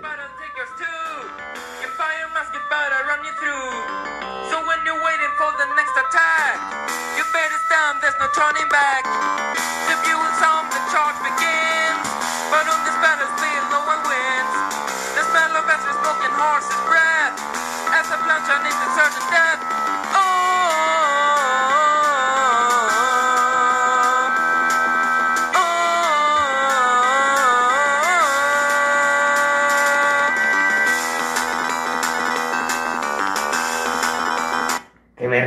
But I'll take yours too. Your fire you through. So when you're waiting for the next attack, there's no turning back. The fuel sound, the charge begins. But on no one wins. The smell of horse's breath. As on death.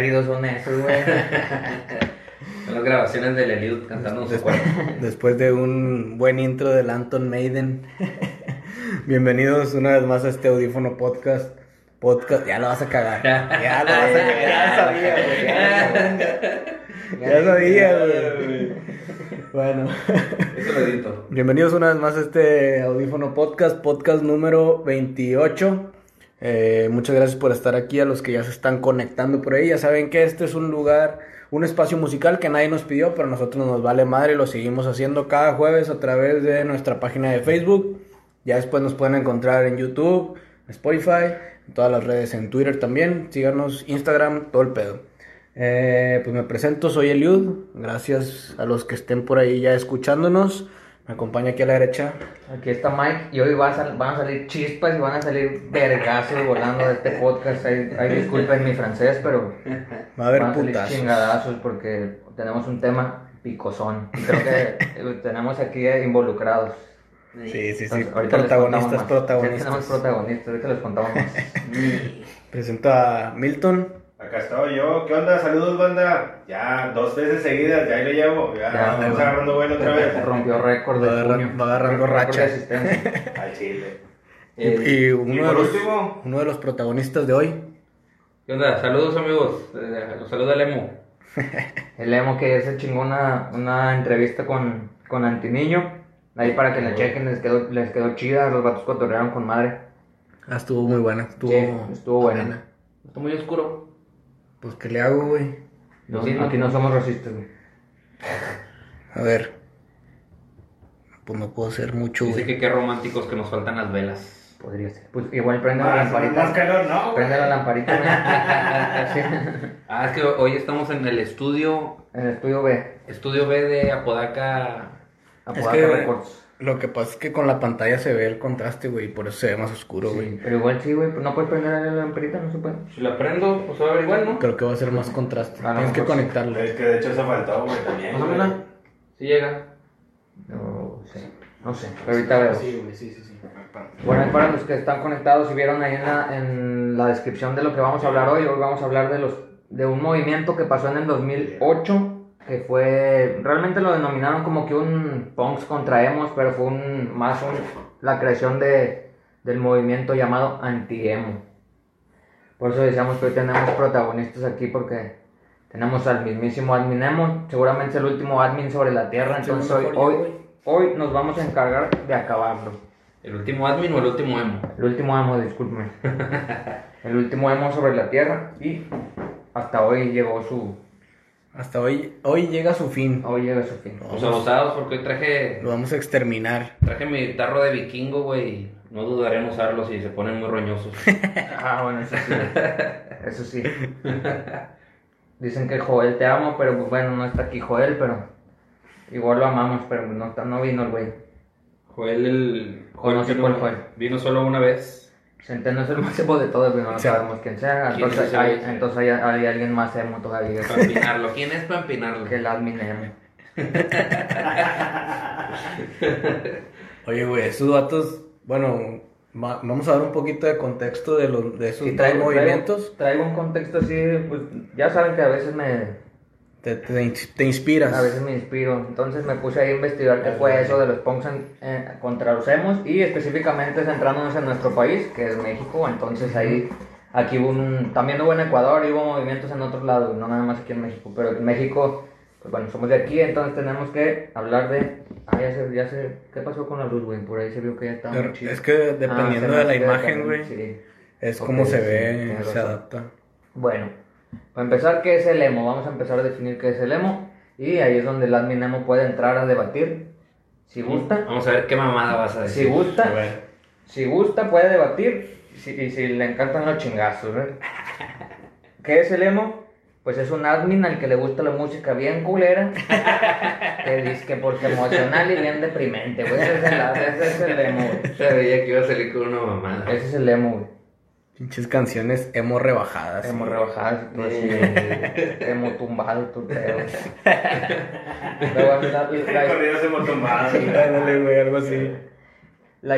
Qué berridos son esos, güey. Son las grabaciones del Eliud cantando en su. Después de un buen intro del Anton Maiden. Bienvenidos una vez más a este audífono podcast. Podcast, ya lo vas a cagar. Ya lo vas a cagar. Ya sabía, güey. Ya, ya sabía, güey. Bueno. Eso lo edito. Bienvenidos una vez más a este audífono podcast, podcast número 28. Eh, muchas gracias por estar aquí, a los que ya se están conectando por ahí. Ya saben que este es un lugar, un espacio musical que nadie nos pidió, pero nosotros nos vale madre y lo seguimos haciendo cada jueves a través de nuestra página de Facebook. Ya después nos pueden encontrar en YouTube, Spotify, en todas las redes, en Twitter también. Síganos, Instagram, todo el pedo. Eh, pues me presento, soy Eliud. Gracias a los que estén por ahí ya escuchándonos. Me acompaña aquí a la derecha. Aquí está Mike y hoy va a sal- van a salir chispas y van a salir vergazos volando de este podcast. Ahí, ahí disculpen mi francés, pero Va a haber van a salir putazos. chingadazos porque tenemos un tema picosón. Y Creo que eh, tenemos aquí eh, involucrados. Sí, sí, sí. Entonces, ahorita Protagonistas, más. Sí, protagonistas. tenemos protagonistas, ahorita les contamos más. Presento a Milton. Acá estoy yo. ¿Qué onda? Saludos, banda. Ya dos veces seguidas, ya ahí lo llevo. Ya, Ya, vamos bueno. agarrando vuelo otra vez. Rompió récord de Va agarra- puño. va agarrando Récord de racha. asistencia. Al chile. Y, Eh, y Y uno, de por los, último, uno de los protagonistas de hoy. ¿Qué onda? Saludos, amigos. Eh, Los saluda el Emo. El Emo que se chingó una, una entrevista con, con Antiniño. Ahí para que la chequen, les quedó, les quedó chida. Los vatos cotorrearon con madre. Ah, estuvo muy buena. Estuvo, Sí, estuvo buena. Está muy oscuro. Pues, ¿qué le hago, güey? No, aquí no somos racistas, güey. A ver. Pues no puedo hacer mucho, Dice güey. que qué románticos que nos faltan las velas. Podría ser. Pues igual prende la más, más lamparita. calor, no. Prende la lamparita, güey. Sí. Ah, es que hoy estamos en el estudio, En el estudio B. estudio B de Apodaca. Apodaca que- Records. Lo que pasa es que con la pantalla se ve el contraste, güey. y Por eso se ve más oscuro, güey. Sí, pero igual sí, güey. Pues no puedes prender la lamparita, no se puede. Si la prendo, pues va a ver igual, ¿no? Creo que va a ser más contraste. Ah, no, Tienes que pues sí. conectarlo. Es que de hecho eso faltó, güey, también. Más o menos. Si llega. No sé. No sé. Pero ahorita veo. Sí, güey, sí, sí, sí. Bueno, para los que están conectados y vieron ahí en la, en la descripción de lo que vamos a hablar hoy, hoy vamos a hablar de los de un movimiento que pasó en el 2008, que fue, realmente lo denominaron como que un punks contra emos, pero fue un, más un, la creación de, del movimiento llamado anti-emo. Por eso decíamos que hoy tenemos protagonistas aquí porque tenemos al mismísimo admin emo, seguramente es el último admin sobre la tierra, entonces hoy, hoy nos vamos a encargar de acabarlo. ¿El último admin o el último emo? El último emo, discúlpeme. El último emo sobre la tierra y hasta hoy llegó su. Hasta hoy, hoy llega a su fin. Hoy llega su fin. Pues abusados porque hoy traje, Lo vamos a exterminar. traje mi tarro de vikingo, güey. No dudaré en usarlo si se ponen muy roñosos. Ah, bueno, eso sí. Eso sí. Dicen que Joel te amo, pero pues bueno, no está aquí Joel, pero igual lo amamos, pero no, no vino el güey. Joel, el. No sé vino, cuál fue. Vino solo una vez. Centeno es el más emo de todos, pero no Sí. sabemos quién sea. ¿Quién es Entonces, hay, güey? entonces hay, hay alguien más emo todavía Para empinarlo. ¿Quién es para empinarlo? que el admin emo. Oye, güey, esos datos, bueno, va- vamos a dar un poquito de contexto de, los, de esos traigo, movimientos. traigo, traigo un contexto así, pues ya saben que a veces me, Te, te, te inspiras. a veces me inspiro. Entonces me puse ahí a investigar qué fue eso de los punks en- eh, contra los emos y específicamente centrándonos en nuestro país, que es México. Entonces ahí, aquí hubo un, también hubo en Ecuador y hubo movimientos en otros lados, no nada más aquí en México. Pero en México, pues bueno, somos de aquí, entonces tenemos que hablar de... Ah, ya sé, ya sé, ¿qué pasó con la luz, güey? Por ahí se vio que ya estaba. Es que dependiendo Ah, de la imagen, güey, sí. es Ok, como se sí, ve, se razón. adapta. Bueno, para empezar, ¿qué es el emo? Vamos a empezar a definir qué es el emo. Y ahí es donde el admin emo puede entrar a debatir. Si gusta. Vamos a ver qué mamada vas a Si decir. gusta. A ver. Si gusta, puede debatir. si- y si le encantan los chingazos, ¿eh? ¿Qué es el emo? Pues es un admin al que le gusta la música bien culera. que dice que porque emocional y bien deprimente, güey. Ese es el, ese es el emo, güey. Sabía que iba a salir con una mamada. Ese es el emo, güey. Pinches canciones emo rebajadas. Emo sí. rebajadas, tú así, emo tumbado, tu pedo. Luego, la, la- hemos. Ándale, güey, algo así. la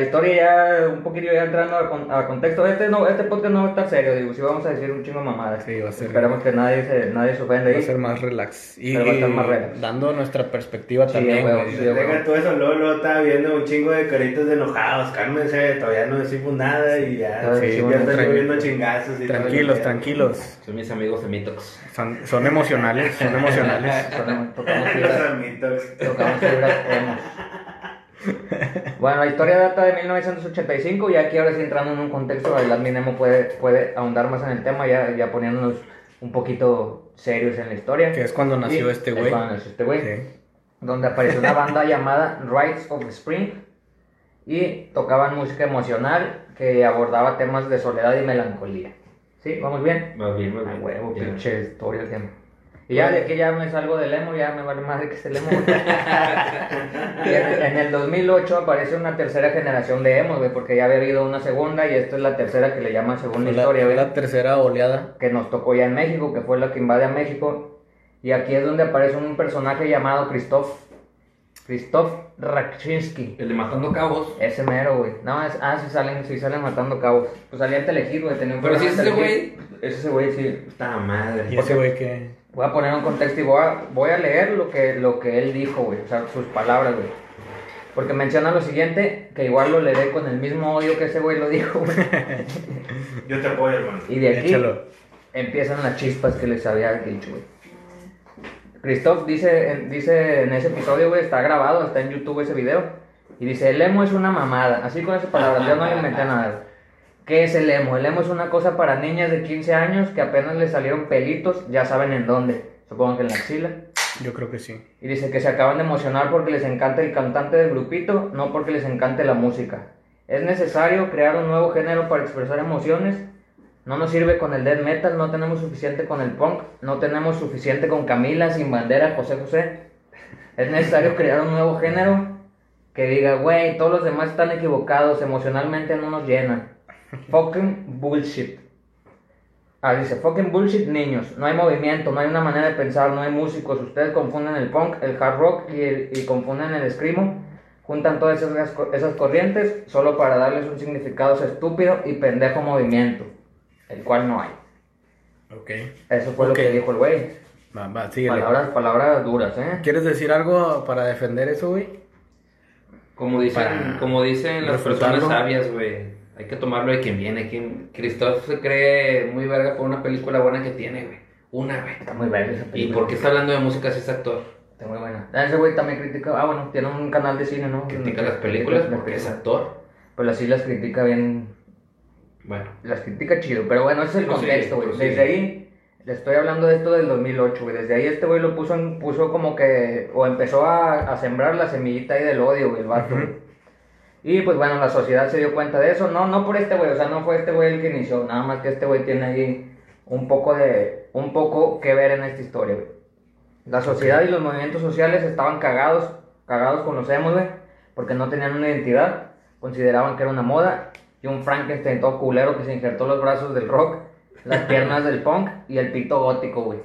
historia ya, un poquito ya entrando a, con- a contexto. Este, no, este podcast no va a estar serio, digo, si vamos a decir un chingo de mamadas. Sí, va a ser- Esperemos que nadie se, nadie se ofenda Va a ser más relax. Y, Pero va a estar más relax. dando nuestra perspectiva Sí, también, güey. sí, Deja todo eso, luego, luego estaba viendo un chingo de caritos de enojados, cálmense, todavía no decimos nada y ya, Sí, sí, bueno, ya están lloviendo chingazos y Tranquilos, tranquilos. Son mis amigos semitox. Son, son emocionales, son emocionales. Tocamos- Tocamos Los fibras, tocamos fibras. Bueno, la historia data de 1985 y aquí ahora sí entrando en un contexto, el admin emo puede, puede ahondar más en el tema, ya, ya poniéndonos un poquito serios en la historia. Que es cuando nació Y- este es güey. cuando nació este güey. Sí. donde apareció una banda llamada Rites of Spring y tocaban música emocional que abordaba temas de soledad y melancolía. ¿Sí? ¿Vamos bien? Más bien, más A bien. huevo, pinche historia el tema. Y ya de aquí ya me salgo del emo, ya me vale madre que es el emo. güey. en, el 2008 aparece una tercera generación de emo, güey, porque ya había habido una segunda y esta es la tercera que le llaman según la historia, güey la tercera oleada. que nos tocó ya en México, que fue la que invade a México. Y aquí es donde aparece un personaje llamado Christoph. Christoph Raczynski. El de Matando Cabos. Ese mero, güey. No, es, ah, sí salen, sí salen matando cabos. Pues salía en Telehit, güey. Tenía un Pero es en ese. Es ese güey, sí. Puta madre. Y ese güey que. Voy a poner un contexto y voy a, voy a leer lo que, lo que él dijo, güey. O sea, sus palabras, güey. Porque menciona lo siguiente, que igual lo leeré con el mismo odio que ese güey lo dijo, güey. Yo te apoyo, hermano. Y de aquí Échalo. empiezan las chispas que les había dicho, güey. Christoph dice, en- dice en ese episodio, güey, está grabado, está en YouTube ese video. Y dice, el emo es una mamada. Así con esas palabras, yo no le inventé nada. ¿Qué es el emo? El emo es una cosa para niñas de 15 años que apenas le salieron pelitos, ya saben en dónde. Supongo que en la axila. Yo creo que sí. Y dice que se acaban de emocionar porque les encanta el cantante del grupito, no porque les encante la música. Es necesario crear un nuevo género para expresar emociones. No nos sirve con el death metal, no tenemos suficiente con el punk, no tenemos suficiente con Camila, Sin Bandera, José José. Es necesario crear un nuevo género que diga, güey, todos los demás están equivocados, emocionalmente no nos llenan. Fucking bullshit. Ah, dice, fucking bullshit, niños. No hay movimiento, no hay una manera de pensar, no hay músicos. Ustedes confunden el punk, el hard rock y, el- y confunden el screamo. Juntan todas esas, esas corrientes solo para darles un significado estúpido y pendejo movimiento, el cual no hay. Ok. Eso fue lo que dijo el güey. Va, va, síguele. Palabras, palabras duras, ¿eh? ¿Quieres decir algo para defender eso, güey? Como dicen, Para como dicen las personas sabias, güey. Hay que tomarlo de quien viene. Quien... Christoph se cree muy verga por una película buena que tiene, güey. Una, güey. Está muy verga esa ¿Y película. por qué está hablando de música si es actor? Está muy buena. Ah, Ese güey también critica, ah bueno, tiene un canal de cine, ¿no? Critica las películas las porque es actor. Pero así las critica bien, Bueno. las critica chido, pero bueno, ese es el contexto, güey. Desde ahí, le estoy hablando de esto del 2008, güey. Desde ahí este güey lo puso, en- puso como que, o empezó a, a sembrar la semillita ahí del odio, güey, el vato. Güey. Y pues bueno, la sociedad se dio cuenta de eso. No, no por este güey, o sea, no fue este güey el que inició, nada más que este güey tiene ahí un poco de, un poco que ver en esta historia, güey. La sociedad y los movimientos sociales estaban cagados, cagados con los emos, güey, porque no tenían una identidad, consideraban que era una moda, y un Frankenstein todo culero que se injertó los brazos del rock, las piernas del punk y el pito gótico, güey.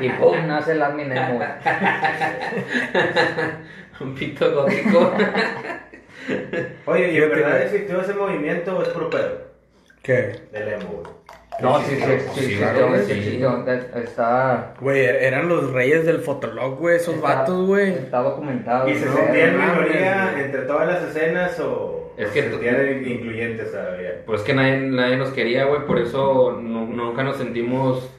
Y pum, nace el admin emo, güey. Un pito gótico. Oye, ¿y en verdad existió ese movimiento o es puro pedo? ¿Qué? Del emo. No, sí, sí, sí, sí, Sí, sí, claro güey, que sí, sí. sí, yo- está... Güey, er- eran los reyes del fotolog, güey, esos está- vatos, güey. Está documentado. ¿Y se sentían minoría entre todas las escenas o Es que sentían incluyentes todavía? Pues que nadie, nadie nos quería, güey. Por eso nu- nunca nos sentimos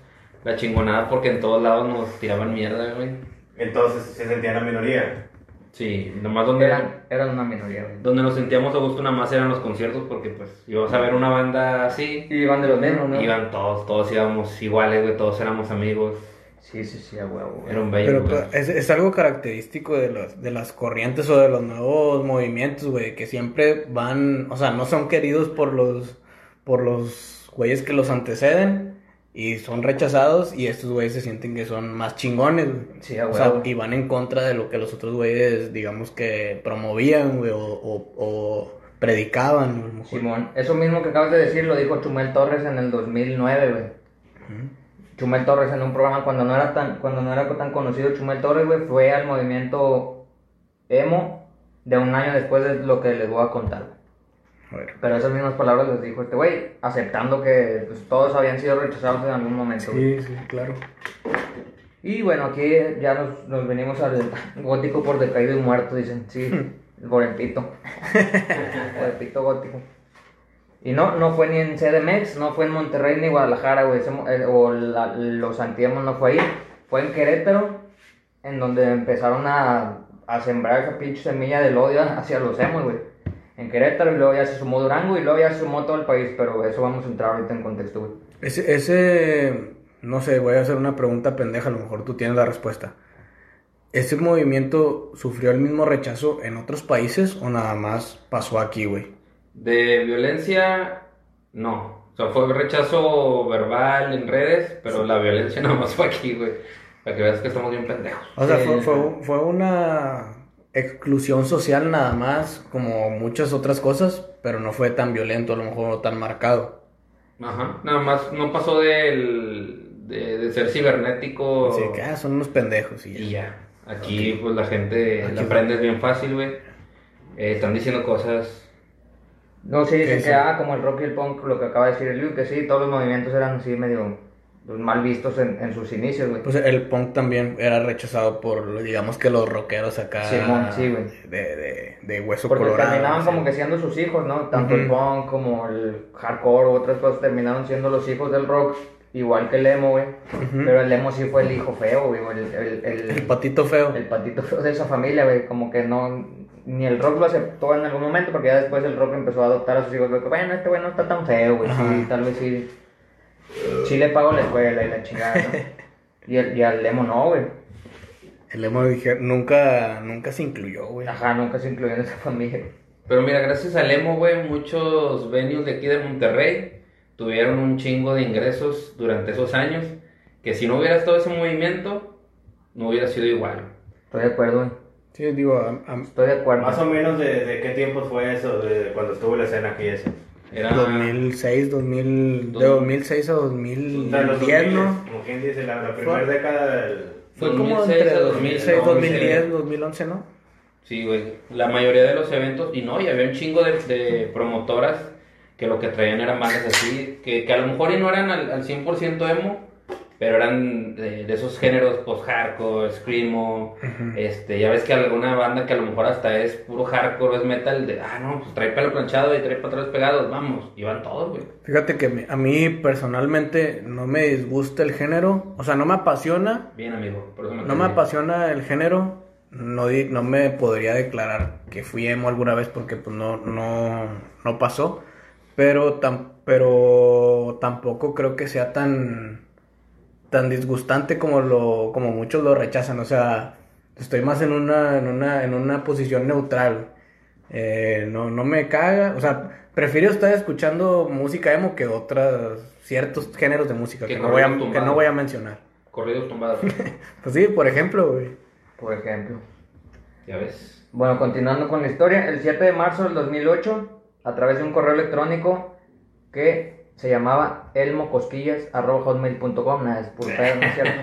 la chingonada porque en todos lados nos tiraban mierda, güey. Entonces se sentían la minoría. Sí, nomás donde, Eran, eran una minoría, güey. donde nos sentíamos a gusto nada más eran los conciertos porque pues ibas a ver una banda así. Y iban de los mismos, ¿no? Iban todos, todos íbamos iguales, güey, todos éramos amigos. Sí, sí, sí, a huevo, güey. Era un bello Pero es, es algo característico de, los, de las corrientes o de los nuevos movimientos, güey, que siempre van, o sea, no son queridos por los, por los güeyes que los anteceden y son rechazados y estos güeyes se sienten que son más chingones, güey. Sí, a O sea, y van en contra de lo que los otros güeyes, digamos que promovían, güey, o, o- o predicaban, a lo mejor. Simón, eso mismo que acabas de decir lo dijo Chumel Torres en el 2009, güey. Chumel Torres en un programa cuando no era tan cuando no era tan conocido Chumel Torres, güey, fue al movimiento emo de un año después de lo que les voy a contar. Güey. A ver. Pero esas mismas palabras les dijo este güey, aceptando que pues, todos habían sido rechazados en algún momento. Sí, sí, claro. Y bueno, aquí ya nos, nos venimos al gótico por decaído y muerto, dicen. Sí, por el pito. por el pito gótico. Y no, no fue ni en CDMX, no fue en Monterrey ni Guadalajara, güey. o la- los antiemos no fue ahí. Fue en Querétaro, en donde empezaron a, a sembrar esa pinche semilla del odio hacia los emos, güey. En Querétaro y luego ya se sumó Durango y luego ya se sumó todo el país, pero eso vamos a entrar ahorita en contexto, güey. Ese, ese, no sé, voy a hacer una pregunta pendeja, a lo mejor tú tienes la respuesta. ¿Ese movimiento sufrió el mismo rechazo en otros países o nada más pasó aquí, güey? De violencia, no. O sea, fue rechazo verbal en redes, pero la violencia nada más fue aquí, güey. Para que veas que estamos bien pendejos. O sea, Sí. fue, fue, fue una exclusión social nada más, como muchas otras cosas, pero no fue tan violento, a lo mejor tan marcado. Ajá. Nada más no pasó del, de, de ser cibernético. Así que, ah, son unos pendejos y ya. Y ya. Aquí, pues la gente Aquí la aprendes bien fácil, güey. Eh, están diciendo cosas. No, sí, dicen Sí, que sí. ah, como el rock y el punk, lo que acaba de decir el Liu, que sí, todos los movimientos eran así medio mal vistos en, en sus inicios, güey. Pues el punk también era rechazado por, digamos que los rockeros acá Simón, sí, güey. de, de, de hueso Porque colorado. terminaban sí. como que siendo sus hijos, ¿no? Tanto el punk como el hardcore u otras cosas terminaron siendo los hijos del rock, igual que el emo, güey. Pero el emo sí fue el hijo feo, güey, el, el, el, El patito feo. el patito feo de esa familia, güey. Como que no, ni el rock lo aceptó en algún momento, porque ya después el rock empezó a adoptar a sus hijos, güey, bueno, este güey no está tan feo, güey, sí, tal vez sí. Sí le pago la escuela y la chingada, ¿no? Y, el, y al emo no, güey. El emo dije, nunca, nunca se incluyó, güey. Ajá, nunca se incluyó en esa familia. Pero mira, gracias al emo, güey, muchos venues de aquí de Monterrey tuvieron un chingo de ingresos durante esos años. Que si no hubiera estado ese movimiento, no hubiera sido igual. Estoy de acuerdo, güey. Sí, digo, a- a- Estoy de acuerdo. Más o menos de, de qué tiempo fue eso, de cuando estuvo la escena aquí y eso. Era 2006, 2000, de Dos- 2006 a O sea, los 2010, 2000, ¿no? Como quien dice, la, la primera década del... Fue como 2006 entre a 2006, 2011. 2010, 2011, ¿no? Sí, güey. La mayoría de los eventos, y no, y había un chingo de, de promotoras que lo que traían eran bandas así, que, que a lo mejor y no eran al, al 100% emo, pero eran de, de esos géneros post-hardcore, screamo, este, ya ves que alguna banda que a lo mejor hasta es puro hardcore, es metal, de, ah, no, pues trae pelo planchado y trae patrones pegados, vamos, y van todos, güey. Fíjate que a mí personalmente no me disgusta el género, o sea, no me apasiona, Bien, amigo, por eso me no me apasiona el género, no, di- no me podría declarar que fui emo alguna vez porque pues no, no, no pasó, pero, tam- pero tampoco creo que sea tan, tan disgustante como, lo, como muchos lo rechazan, o sea, estoy más en una, en una, en una posición neutral. Eh, no, no me caga, o sea, prefiero estar escuchando música emo que otros ciertos géneros de música Que no voy a, que no voy a mencionar. Corridos tumbados, Pues sí, por ejemplo, güey. Por ejemplo. ya ves. Bueno, continuando con la historia, el 7 de marzo del 2008, a través de un correo electrónico que se llamaba elmocosquillas.hotmail.com, nada, es puro pedo, ¿no es cierto?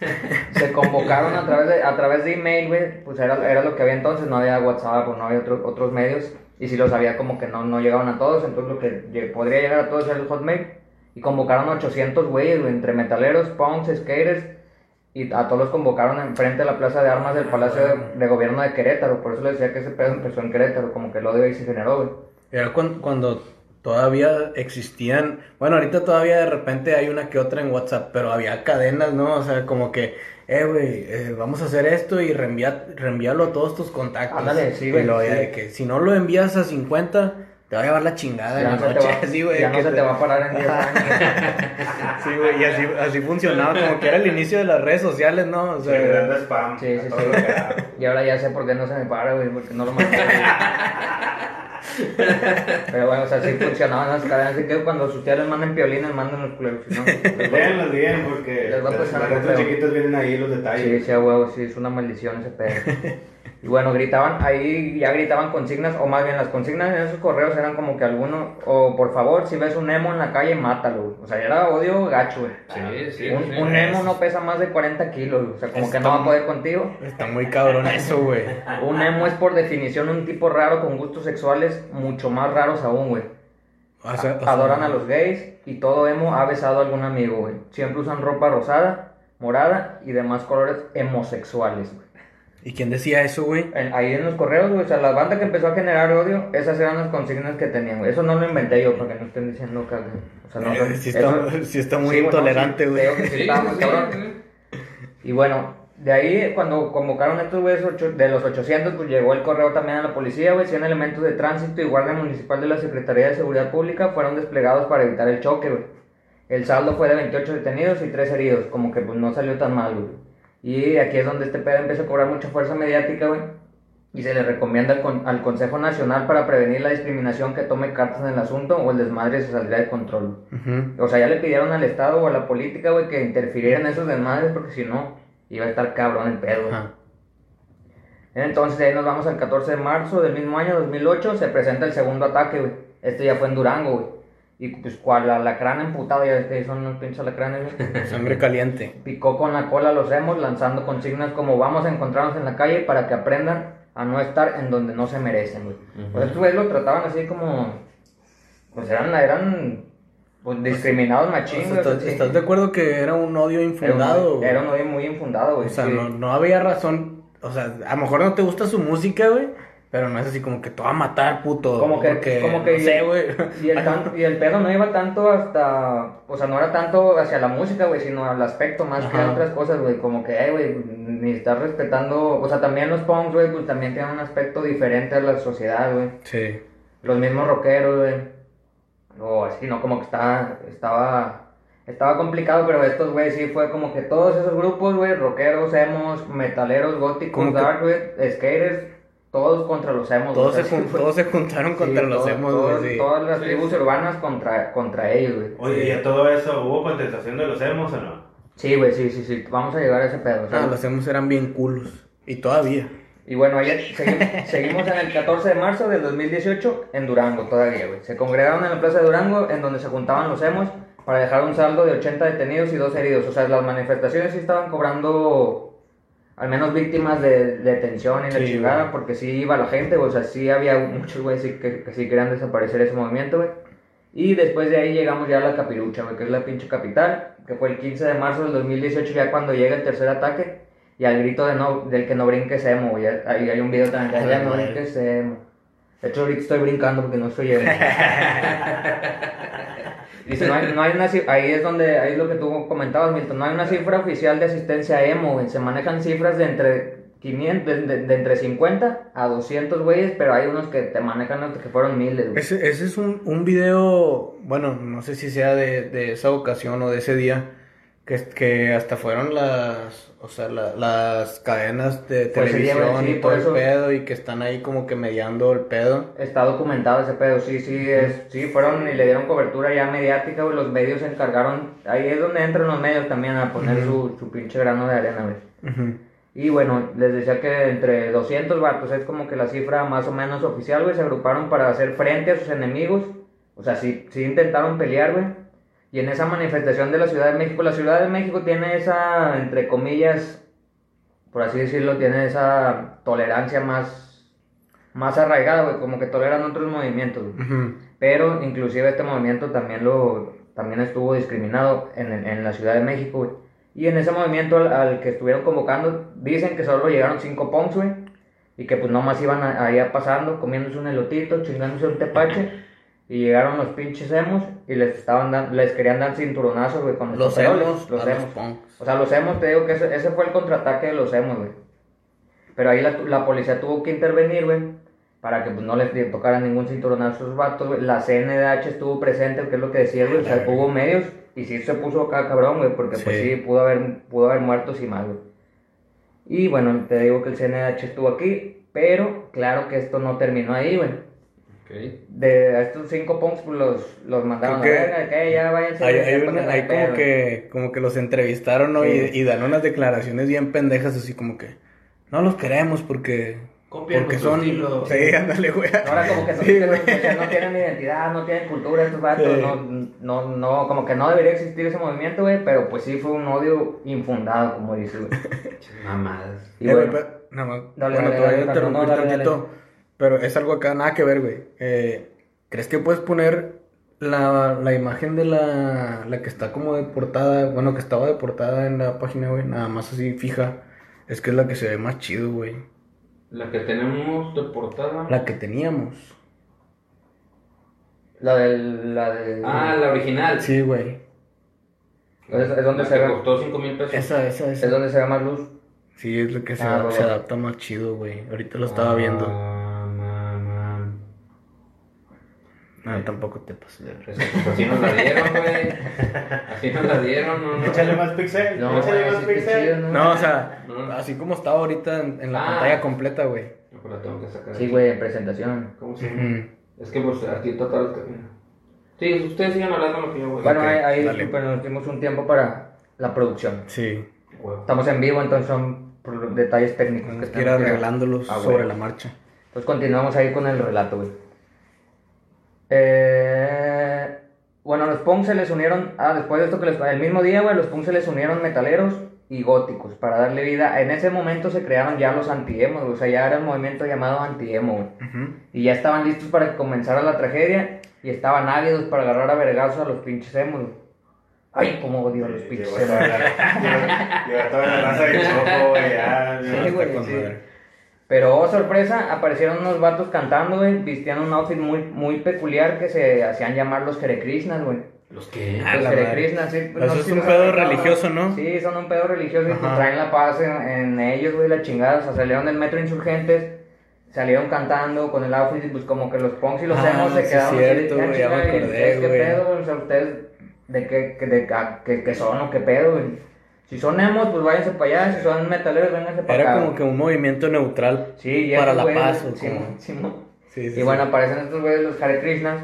Se convocaron a través de, a través de email, güey, pues era, era lo que había entonces, no había WhatsApp o no había otro- otros medios, y si los había como que no, no llegaban a todos, entonces lo que podría llegar a todos era el Hotmail, y convocaron a 800 güeyes, güey, entre metaleros, punks, skaters, y a todos los convocaron enfrente de la plaza de armas del Palacio de, de Gobierno de Querétaro. Por eso les decía que ese pedo empezó en Querétaro, como que el odio ahí se generó, güey. Era cuando, cuando todavía existían, bueno, ahorita todavía de repente hay una que otra en WhatsApp, pero había cadenas, ¿no? O sea, como que, eh, güey, eh, vamos a hacer esto y reenvía, reenvíalo a todos tus contactos. Ándale, sí, güey, sí. de que si no lo envías a 50, te va a llevar la chingada en Ya la no, se te noche. va, así, güey, ya no se te va a parar en 10 años. Sí, güey, y así, así funcionaba, como que era el inicio de las redes sociales, ¿no? O Sí, dando sea, spam. Sí, sí, sí. Y ahora ya sé por qué no se me para, güey, porque no lo maté. Pero bueno, o sea, sí funcionaban las cadenas. Así que cuando sus tías les manden piolines, manden los culeros. No, les Léanlos bien porque Les va a los pasar chiquitos vienen ahí los Sí, detalles. sí, a huevo, sí, es una maldición ese pedo. Y bueno, gritaban, ahí ya gritaban consignas, o más bien las consignas en esos correos eran como que alguno, o por favor, si ves un emo en la calle, mátalo. O sea, era odio gacho, güey. Sí, sí. Un, sí. un emo no pesa más de 40 kilos, o sea, como que no va a poder contigo. está muy cabrón eso, güey. Un emo es por definición un tipo raro con gustos sexuales mucho más raros aún, güey. O sea, o sea, Adoran a los gays y todo emo ha besado a algún amigo, güey. Siempre usan ropa rosada, morada y demás colores homosexuales, güey. ¿Y quién decía eso, güey? Ahí en los correos, güey, o sea, la banda que empezó a generar odio, esas eran las consignas que tenían, güey. Eso no lo inventé yo, para que no estén diciendo que... O sea, no, Eh, sí está- sí está muy intolerante, güey. sí. Y bueno, de ahí cuando convocaron a estos güeyes ocho- de los 800, pues llegó el correo también a la policía, güey, 100 elementos de tránsito y guardia municipal de la Secretaría de Seguridad Pública fueron desplegados para evitar el choque, güey. El saldo fue de 28 detenidos y 3 heridos, como que pues no salió tan mal, güey. Y aquí es donde este pedo empieza a cobrar mucha fuerza mediática, güey. Y se le recomienda al, con- al Consejo Nacional para prevenir la discriminación que tome cartas en el asunto o el desmadre se saldría de control. Ujú. O sea, ya le pidieron al Estado o a la política, güey, que interfiriera en esos desmadres porque si no, iba a estar cabrón el pedo. güey. Ajá. Entonces ahí nos vamos al 14 de marzo del mismo año, 2008, se presenta el segundo ataque, güey. Este ya fue en Durango, güey. Y pues cual alacrán emputado, ya ves que son los pinches alacranes. Sangre caliente. Picó con la cola los hemos lanzando consignas como vamos a encontrarnos en la calle para que aprendan a no estar en donde no se merecen, güey. Pues estos güeyes lo trataban así como... Pues eran, eran pues, discriminados O machín, sea, güey. ¿estás, sí. estás de acuerdo que era un odio Era un- infundado? güey? Era un odio muy infundado, güey. O sea, sí. no, no había razón. O sea, a lo mejor no te gusta su música, güey. Pero no es así como que te va a matar, puto. Como que, porque, como que no sé, güey. Y el, tan- y el pedo no iba tanto hasta, o sea, no era tanto hacia la música, güey, sino al aspecto más que a otras cosas, güey, como que, eh, güey, ni estás respetando, o sea, también los punks, güey, pues también tienen un aspecto diferente a la sociedad, güey, Sí. los mismos rockeros, güey, o así, ¿no? Como que estaba, estaba, estaba complicado, pero estos, güey, sí fue como que todos esos grupos, güey, rockeros, emos, metaleros, góticos, dark, güey, skaters, todos contra los emos, Todos se, jun- todos se juntaron contra Sí, los todo- emos, todo- güey. sí. Todas las Sí, tribus sí. urbanas contra, contra ellos, güey. Oye, ¿y a todo eso hubo contestación de los emos o no? Sí, güey, sí, sí, sí. Vamos a llegar a ese pedo. Ah, ¿sabes? los emos eran bien culos. Y todavía. Y bueno, ayer segui- seguimos en el 14 de marzo del 2018 en Durango todavía, güey. Se congregaron en la plaza de Durango en donde se juntaban los emos para dejar un saldo de 80 detenidos y dos heridos. O sea, las manifestaciones sí estaban cobrando al menos víctimas de, de detención y la Sí, chingada, güey. porque sí iba la gente, o sea, sí había muchos güeyes que, que sí querían desaparecer ese movimiento, güey. Y después de ahí llegamos ya a la Capirucha, güey, que es la pinche capital, que fue el 15 de marzo del 2018, ya cuando llega el tercer ataque, y al grito de no, del que no brinques emo, güey. Ahí hay un video también "Ya no madre. brinques emo. De hecho, ahorita estoy brincando porque no estoy emo. Dice, no hay, no hay una ahí es donde, ahí es lo que tú comentabas, Milton, no hay una cifra oficial de asistencia emo. Se manejan cifras de entre 500, de, entre 50 a 200 güeyes, pero hay unos que te manejan hasta que fueron miles. Ese, ese es un, un video, bueno, no sé si sea de esa ocasión o de ese día, que, que hasta fueron las, o sea, la- las cadenas de Pues televisión sí, y todo el pedo y que están ahí como que mediando el pedo. Está documentado ese pedo, sí, sí, es, sí, fueron y le dieron cobertura ya mediática, güey, los medios se encargaron, ahí es donde entran los medios también a poner su, su pinche grano de arena, güey. Ujú. Y bueno, les decía que entre 200 vatos es como que la cifra más o menos oficial, güey, se agruparon para hacer frente a sus enemigos, o sea, sí, sí intentaron pelear, güey. Y en esa manifestación de la Ciudad de México, la Ciudad de México tiene esa, entre comillas, por así decirlo, tiene esa tolerancia más, más arraigada, güey, como que toleran otros movimientos, güey. Ujú. Pero inclusive este movimiento también lo también estuvo discriminado en, en- la Ciudad de México, güey. Y en ese movimiento al, al que estuvieron convocando, dicen que solo llegaron cinco punks, güey. Y que pues nomás iban allá pasando, comiéndose un elotito, chingándose un tepache. Y llegaron los pinches emos y les estaban dan- les querían dar cinturonazos, güey, con Los emos los emos. O sea, los hemos, te digo que ese, ese fue el contraataque de los hemos, güey. Pero ahí la, la policía tuvo que intervenir, güey. para que pues, no les tocara ningún cinturonazo a esos vatos, güey. La CNDH estuvo presente, que es lo que decía, güey. O sea, hubo medios y sí se puso acá cabrón, güey, porque pues Sí. sí, pudo haber, pudo haber muertos y más, güey. Y bueno, te digo que el CNDH estuvo aquí, pero claro que esto no terminó ahí, güey. De a estos cinco punks pues, los, los mandaron Creo a que ver, que ya váyanse. Hay, una- que como pedo. que como que los entrevistaron ¿no? Sí. y, y dan unas declaraciones bien pendejas así como que no los queremos porque Copian porque son estilo. sí ándale güey Ahora como que, son- Sí, que no, tienen identidad, no tienen cultura estos vatos, Sí. no, no, no, como que no debería existir ese movimiento, güey, pero pues sí fue un odio infundado, como dice, güey. Mamadas. Y Eh, güey, bueno, pero- nada más, Dale, bueno, dale, te voy a dale, dale, tantito, dale. Pero es algo acá, nada que ver, güey. Eh, ¿Crees que puedes poner la, la imagen de la, la que está como de portada, bueno, que estaba de portada en la página, güey, nada más así fija? Es que es la que se ve más chido, güey. La que tenemos de portada. La que teníamos. la del, la de... Ah, la original. Sí, güey. Es, es donde La se que ve, costó 5 mil pesos. Esa, esa, esa. es donde se ve más luz. Sí, es lo que se, Ah, se adapta más chido, güey. Ahorita lo estaba viendo. Ah, mamá. No, tampoco te pases de Pues, pues así nos la dieron, güey. Así nos la dieron, no, no. Échale más pixel. No, échale más pixel. chido, ¿no? No, o sea, No. así como estaba ahorita en, en la Ah. pantalla completa, güey. Pero la tengo que sacar. Sí, güey, en presentación. ¿Cómo se llama? Es que pues aquí total. Sí, ustedes sigan hablando lo que yo voy. Bueno, Ok, ahí, ahí pues, nos dimos un tiempo para la producción. Sí. Huevo. Estamos en vivo, entonces son por detalles técnicos que ir arreglándolos Ah, sobre la marcha. Pues continuamos ahí con el relato, güey. Eh, bueno, los punks se les unieron. Ah, después de esto que les. El mismo día, güey, los punks se les unieron metaleros y góticos para darle vida. En ese momento se crearon ya los anti-emos, o sea, ya era el movimiento llamado anti-emo, güey. Y ya estaban listos para que comenzara la tragedia y estaban ávidos para agarrar a vergazos a los pinches emos, güey. Ay, cómo odio a los pinches emos. llegó toda la raza de choco, güey. Ya, Sí, güey, sí. Pero, oh, sorpresa, aparecieron unos vatos cantando, güey, vistían un outfit muy, muy peculiar que se hacían llamar los Hare Krishnas, güey. ¿Los qué? Ah, Los la Hare madre. Krishnas, sí. pues, Eso sé es si un pedo religioso, ¿no? Sí, son un pedo religioso y pues traen la paz en, en ellos, güey, la chingada. O sea, salieron del metro insurgentes, salieron cantando con el outfit y pues como que los punks y los Ah, emos se sí, quedaron cierto, "Ah, güey, ya me chinga, ¿y acordé, ustedes ¿Qué pedo, güey? O sea, ustedes, ¿de qué, de, a- qué, qué son o qué pedo, güey? Si son emos, pues váyanse para allá. Si son metaleros, vénganse para acá. Era como que un movimiento neutral Sí, para la güeyes, paz. o sí, como- sí, mo- Sí, sí, y sí. bueno, aparecen estos güeyes, los Hare Krishnas.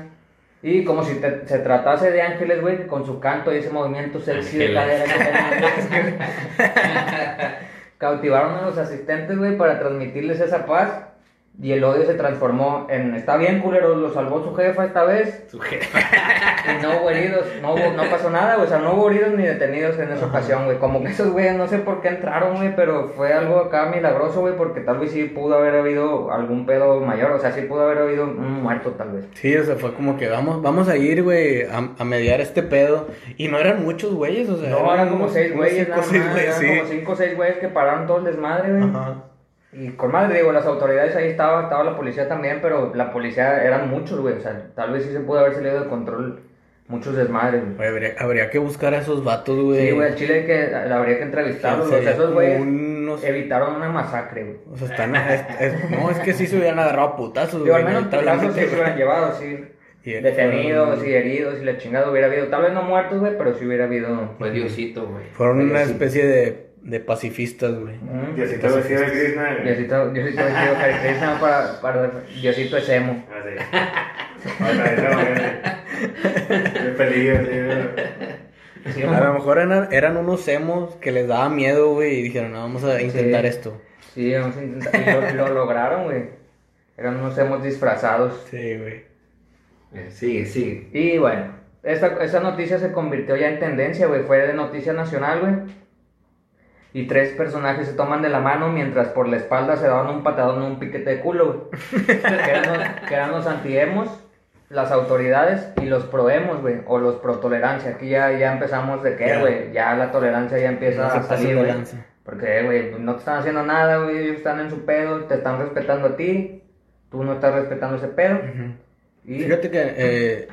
Y como si te- se tratase de ángeles, güey, con su canto y ese movimiento sexy de cadera Ángeles. que tenían. Cautivaron a los asistentes, güey, para transmitirles esa paz. Y el odio se transformó en, está bien, culero, lo salvó su jefa esta vez. Su jefa. Y no hubo heridos, no, hubo- no pasó nada, güey. O sea, no hubo heridos ni detenidos en esa ocasión, güey. Como que esos güeyes no sé por qué entraron, güey, pero fue algo acá milagroso, güey, porque tal vez sí pudo haber habido algún pedo mayor. O sea, sí pudo haber habido un muerto, tal vez. Sí, o sea, fue como que vamos, vamos a ir, güey, a, a mediar este pedo. Y no eran muchos güeyes, o sea. No, eran como unos- seis güeyes, cinco, nada seis más. güeyes, Eran sí. como cinco o seis güeyes que pararon todo el desmadre, güey. Ajá. Y con madre, digo, las autoridades ahí estaba, estaba la policía también, pero la policía eran muchos, güey. O sea, tal vez sí se pudo haber salido de control muchos desmadres, güey. Habría, habría que buscar a esos vatos, güey. Sí, güey, al chile que habría que entrevistarlos. O sea, esos güeyes unos- evitaron una masacre, güey. O sea, están. es- es- no, es que sí se hubieran agarrado a putazos, güey. al menos putazos sí se hubieran llevado, sí. Y el- Detenidos y heridos y la chingada hubiera habido. Tal vez no muertos, güey, pero sí hubiera habido. Fue Diosito, güey. Fueron una Sí. especie de, de pacifistas, güey. Mm. Diosito vestido de Krishna. güey. Diosito, Diosito vestido Hare Krishna para, para Diosito es emo. Así. Güey. Peligro, sí, güey. Sí, A lo mejor eran, eran unos emos que les daba miedo, güey, y dijeron, no, vamos a intentar Sí. esto. Sí, vamos a intentar. Y lo, lo lograron, güey. Eran unos emos disfrazados. Sí, güey. Eh, Sigue, sigue. Y bueno, esta, esta noticia se convirtió ya en tendencia, güey. Fue de noticia nacional, güey. Y tres personajes se toman de la mano mientras por la espalda se daban un patadón en un piquete de culo, güey. que, eran los, los antiemos, las autoridades y los proemos, güey. O los pro tolerancia. Aquí ya, ya empezamos de Ya. güey. Ya la tolerancia ya empieza a salir, güey. Porque, güey, pues, no te están haciendo nada, güey. Ellos están en su pedo, te están respetando a ti. Tú no estás respetando ese pedo. Ujú. Y Fíjate que eh,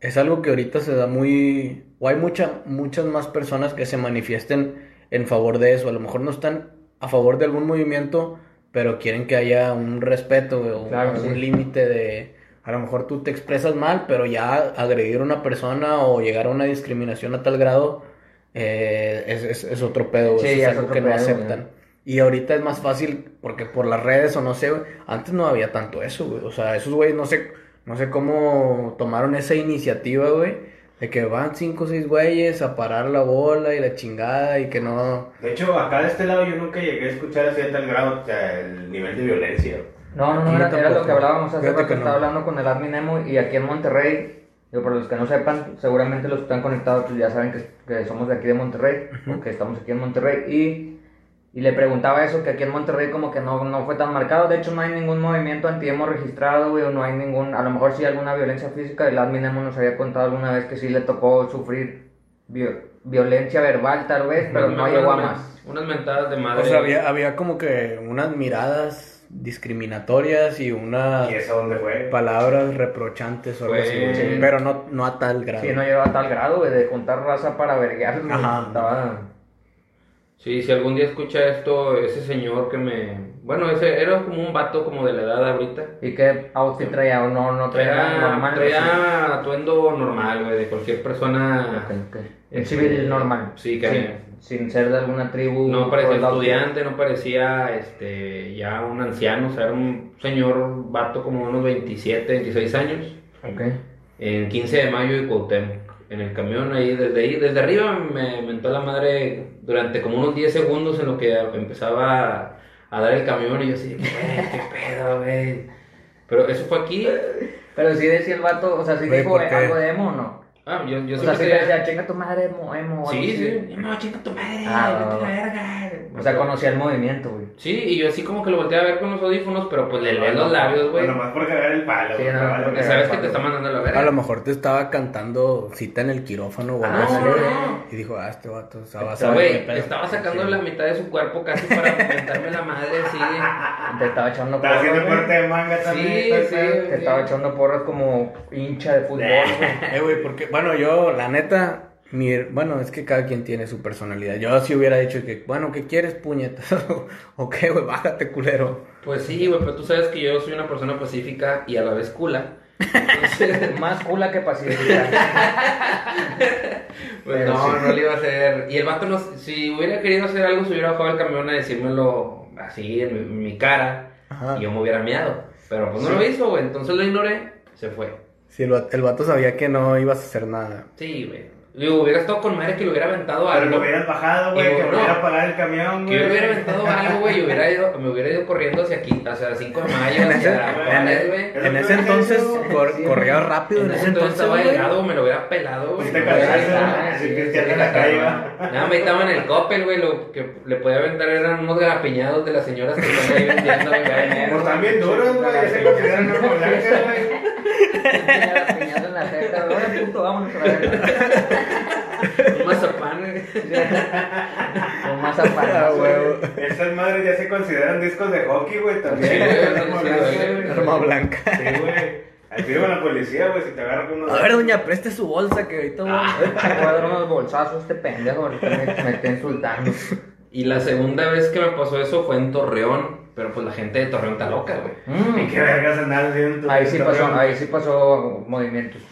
es algo que ahorita se da muy... O hay mucha, muchas más personas que se manifiesten en favor de eso. A lo mejor no están a favor de algún movimiento, pero quieren que haya un respeto, güey, o Claro, un sí. límite de... A lo mejor tú te expresas mal, pero ya agredir a una persona o llegar a una discriminación a tal grado eh, es, es- es otro pedo, Sí, es algo que no aceptan. güey. Y ahorita es más fácil porque por las redes o no sé, antes no había tanto eso, güey. O sea, esos güeyes no sé, no sé cómo tomaron esa iniciativa, güey, de que van cinco o seis güeyes a parar la bola y la chingada y que no... De hecho, acá de este lado yo nunca llegué a escuchar así a tal grado, o sea, el nivel de violencia. No, no, no, era, era lo que hablábamos hace rato, que no. estaba hablando con el admin Emo y aquí en Monterrey, digo, para los que no sepan, seguramente los que están conectados pues ya saben que, que somos de aquí de Monterrey, o que estamos aquí en Monterrey, y, y le preguntaba eso, que aquí en Monterrey como que no, no fue tan marcado, de hecho no hay ningún movimiento anti-emo registrado, güey, o no hay ningún, a lo mejor sí alguna violencia física, el admin Emo nos había contado alguna vez que sí le tocó sufrir vi- violencia verbal tal vez, pero no llegó a más. Unas mentadas de madre. O sea, había, había como que unas miradas discriminatorias y unas ¿Y eso dónde fue? palabras reprochantes o algo así, pero no, no a tal grado. Sí, no llegó a tal grado, güey, de juntar raza para verguear, Ajá. estaba... Sí, si algún día escucha esto, ese señor que me... Bueno, ese era como un vato como de la edad ahorita. ¿Y qué outfit traía? ¿O no, no traía, Traía, normal? traía atuendo normal, güey, de cualquier persona. Ok, ok. Un Este, civil normal. sí, que- Sin, sin ser de alguna tribu. No parecía el estudiante, no parecía este, ya un anciano, o sea, era un señor vato como unos 27, 26 años. Ok. En 15 de mayo de Cuauhtémoc. En el camión ahí, desde ahí, desde arriba me mentó la madre durante como unos 10 segundos en lo que empezaba a, a dar el camión y yo así, "Güey, qué pedo, güey. Pero eso fue aquí. Pero sí decía el vato, o sea, sí dijo algo de emo o no. Ah, yo, yo o sea, sí siempre decía, chinga tu madre, emo, emo. Sí. No, chinga tu madre, Ah, vete la verga. O sea, conocía el movimiento, güey. Sí, y yo así como que lo volteé a ver con los audífonos, pero pues le leí los labios, güey. Bueno, más por cagar el palo. Sí, güey, no, porque- sabes que te está mandando a la verga. A lo mejor te estaba cantando cita en el quirófano o algo Ah, así. Y dijo, ah, este vato, o sea, va a güey, pedo. estaba sacando Sí. la mitad de su cuerpo casi para inventarme la madre, así. Te estaba echando Estaba porras, haciendo corte de manga también. Sí, sí. Te estaba echando porras como hincha de fútbol, güey. Eh, güey, porque, bueno, yo, la neta, mi, bueno, es que cada quien tiene su personalidad. Yo sí hubiera dicho que, bueno, ¿qué quieres, puñetas? o qué, güey, bájate, culero. Pues sí, güey, pero tú sabes que yo soy una persona pacífica y a la vez cula. Entonces, Más cula que pacífica. pues no, sí. no le iba a hacer. Y el vato, no, si hubiera querido hacer algo, se hubiera bajado el camión a decírmelo así en mi, en mi cara Ajá. y yo me hubiera miado. Pero pues no lo hizo, güey, entonces lo ignoré, se fue. Sí, el, el vato sabía que no ibas a hacer nada. Sí, güey. Digo, hubiera estado con madre que le hubiera aventado Pero algo. lo hubieras bajado, güey, que no. me hubiera pagado el camión, Que güey. yo le hubiera aventado algo, güey, y hubiera ido, me hubiera ido corriendo hacia aquí, hacia 5 de mayo, En ese- hacia en ese- lo En que ese entonces cor- Sí, corría rápido. En ese entonces estaba delgado, me lo hubiera pelado, güey. Si te que sí, te sí, la caiga. Nada, me estaba en el copel, güey, lo que le podía aventar eran unos garapiñados de las señoras que están ahí vendiendo, güey. Pues también duros, güey, ya se consideran una blanca, güey. La jeta, güey. puto, vámonos a la verga. Un mazapán, güey. Con más Ah, huevo. Esas madres ya se consideran discos de hockey, güey, Sí, también. güey, Arma sí, blanca, sí, güey. Arma blanca. Sí, güey. Al tiro con la policía, güey, si te agarran con unos... A ver, doña, preste su bolsa que ahorita voy. A dar unos bolsazos este pendejo, ahorita me, me está insultando. Y la segunda vez que me pasó eso fue en Torreón, pero pues la gente de Torreón está loca, güey. Mm. ¿Y qué vergas andar haciendo? Ahí sí pasó, Torreón? ahí sí pasó movimientos.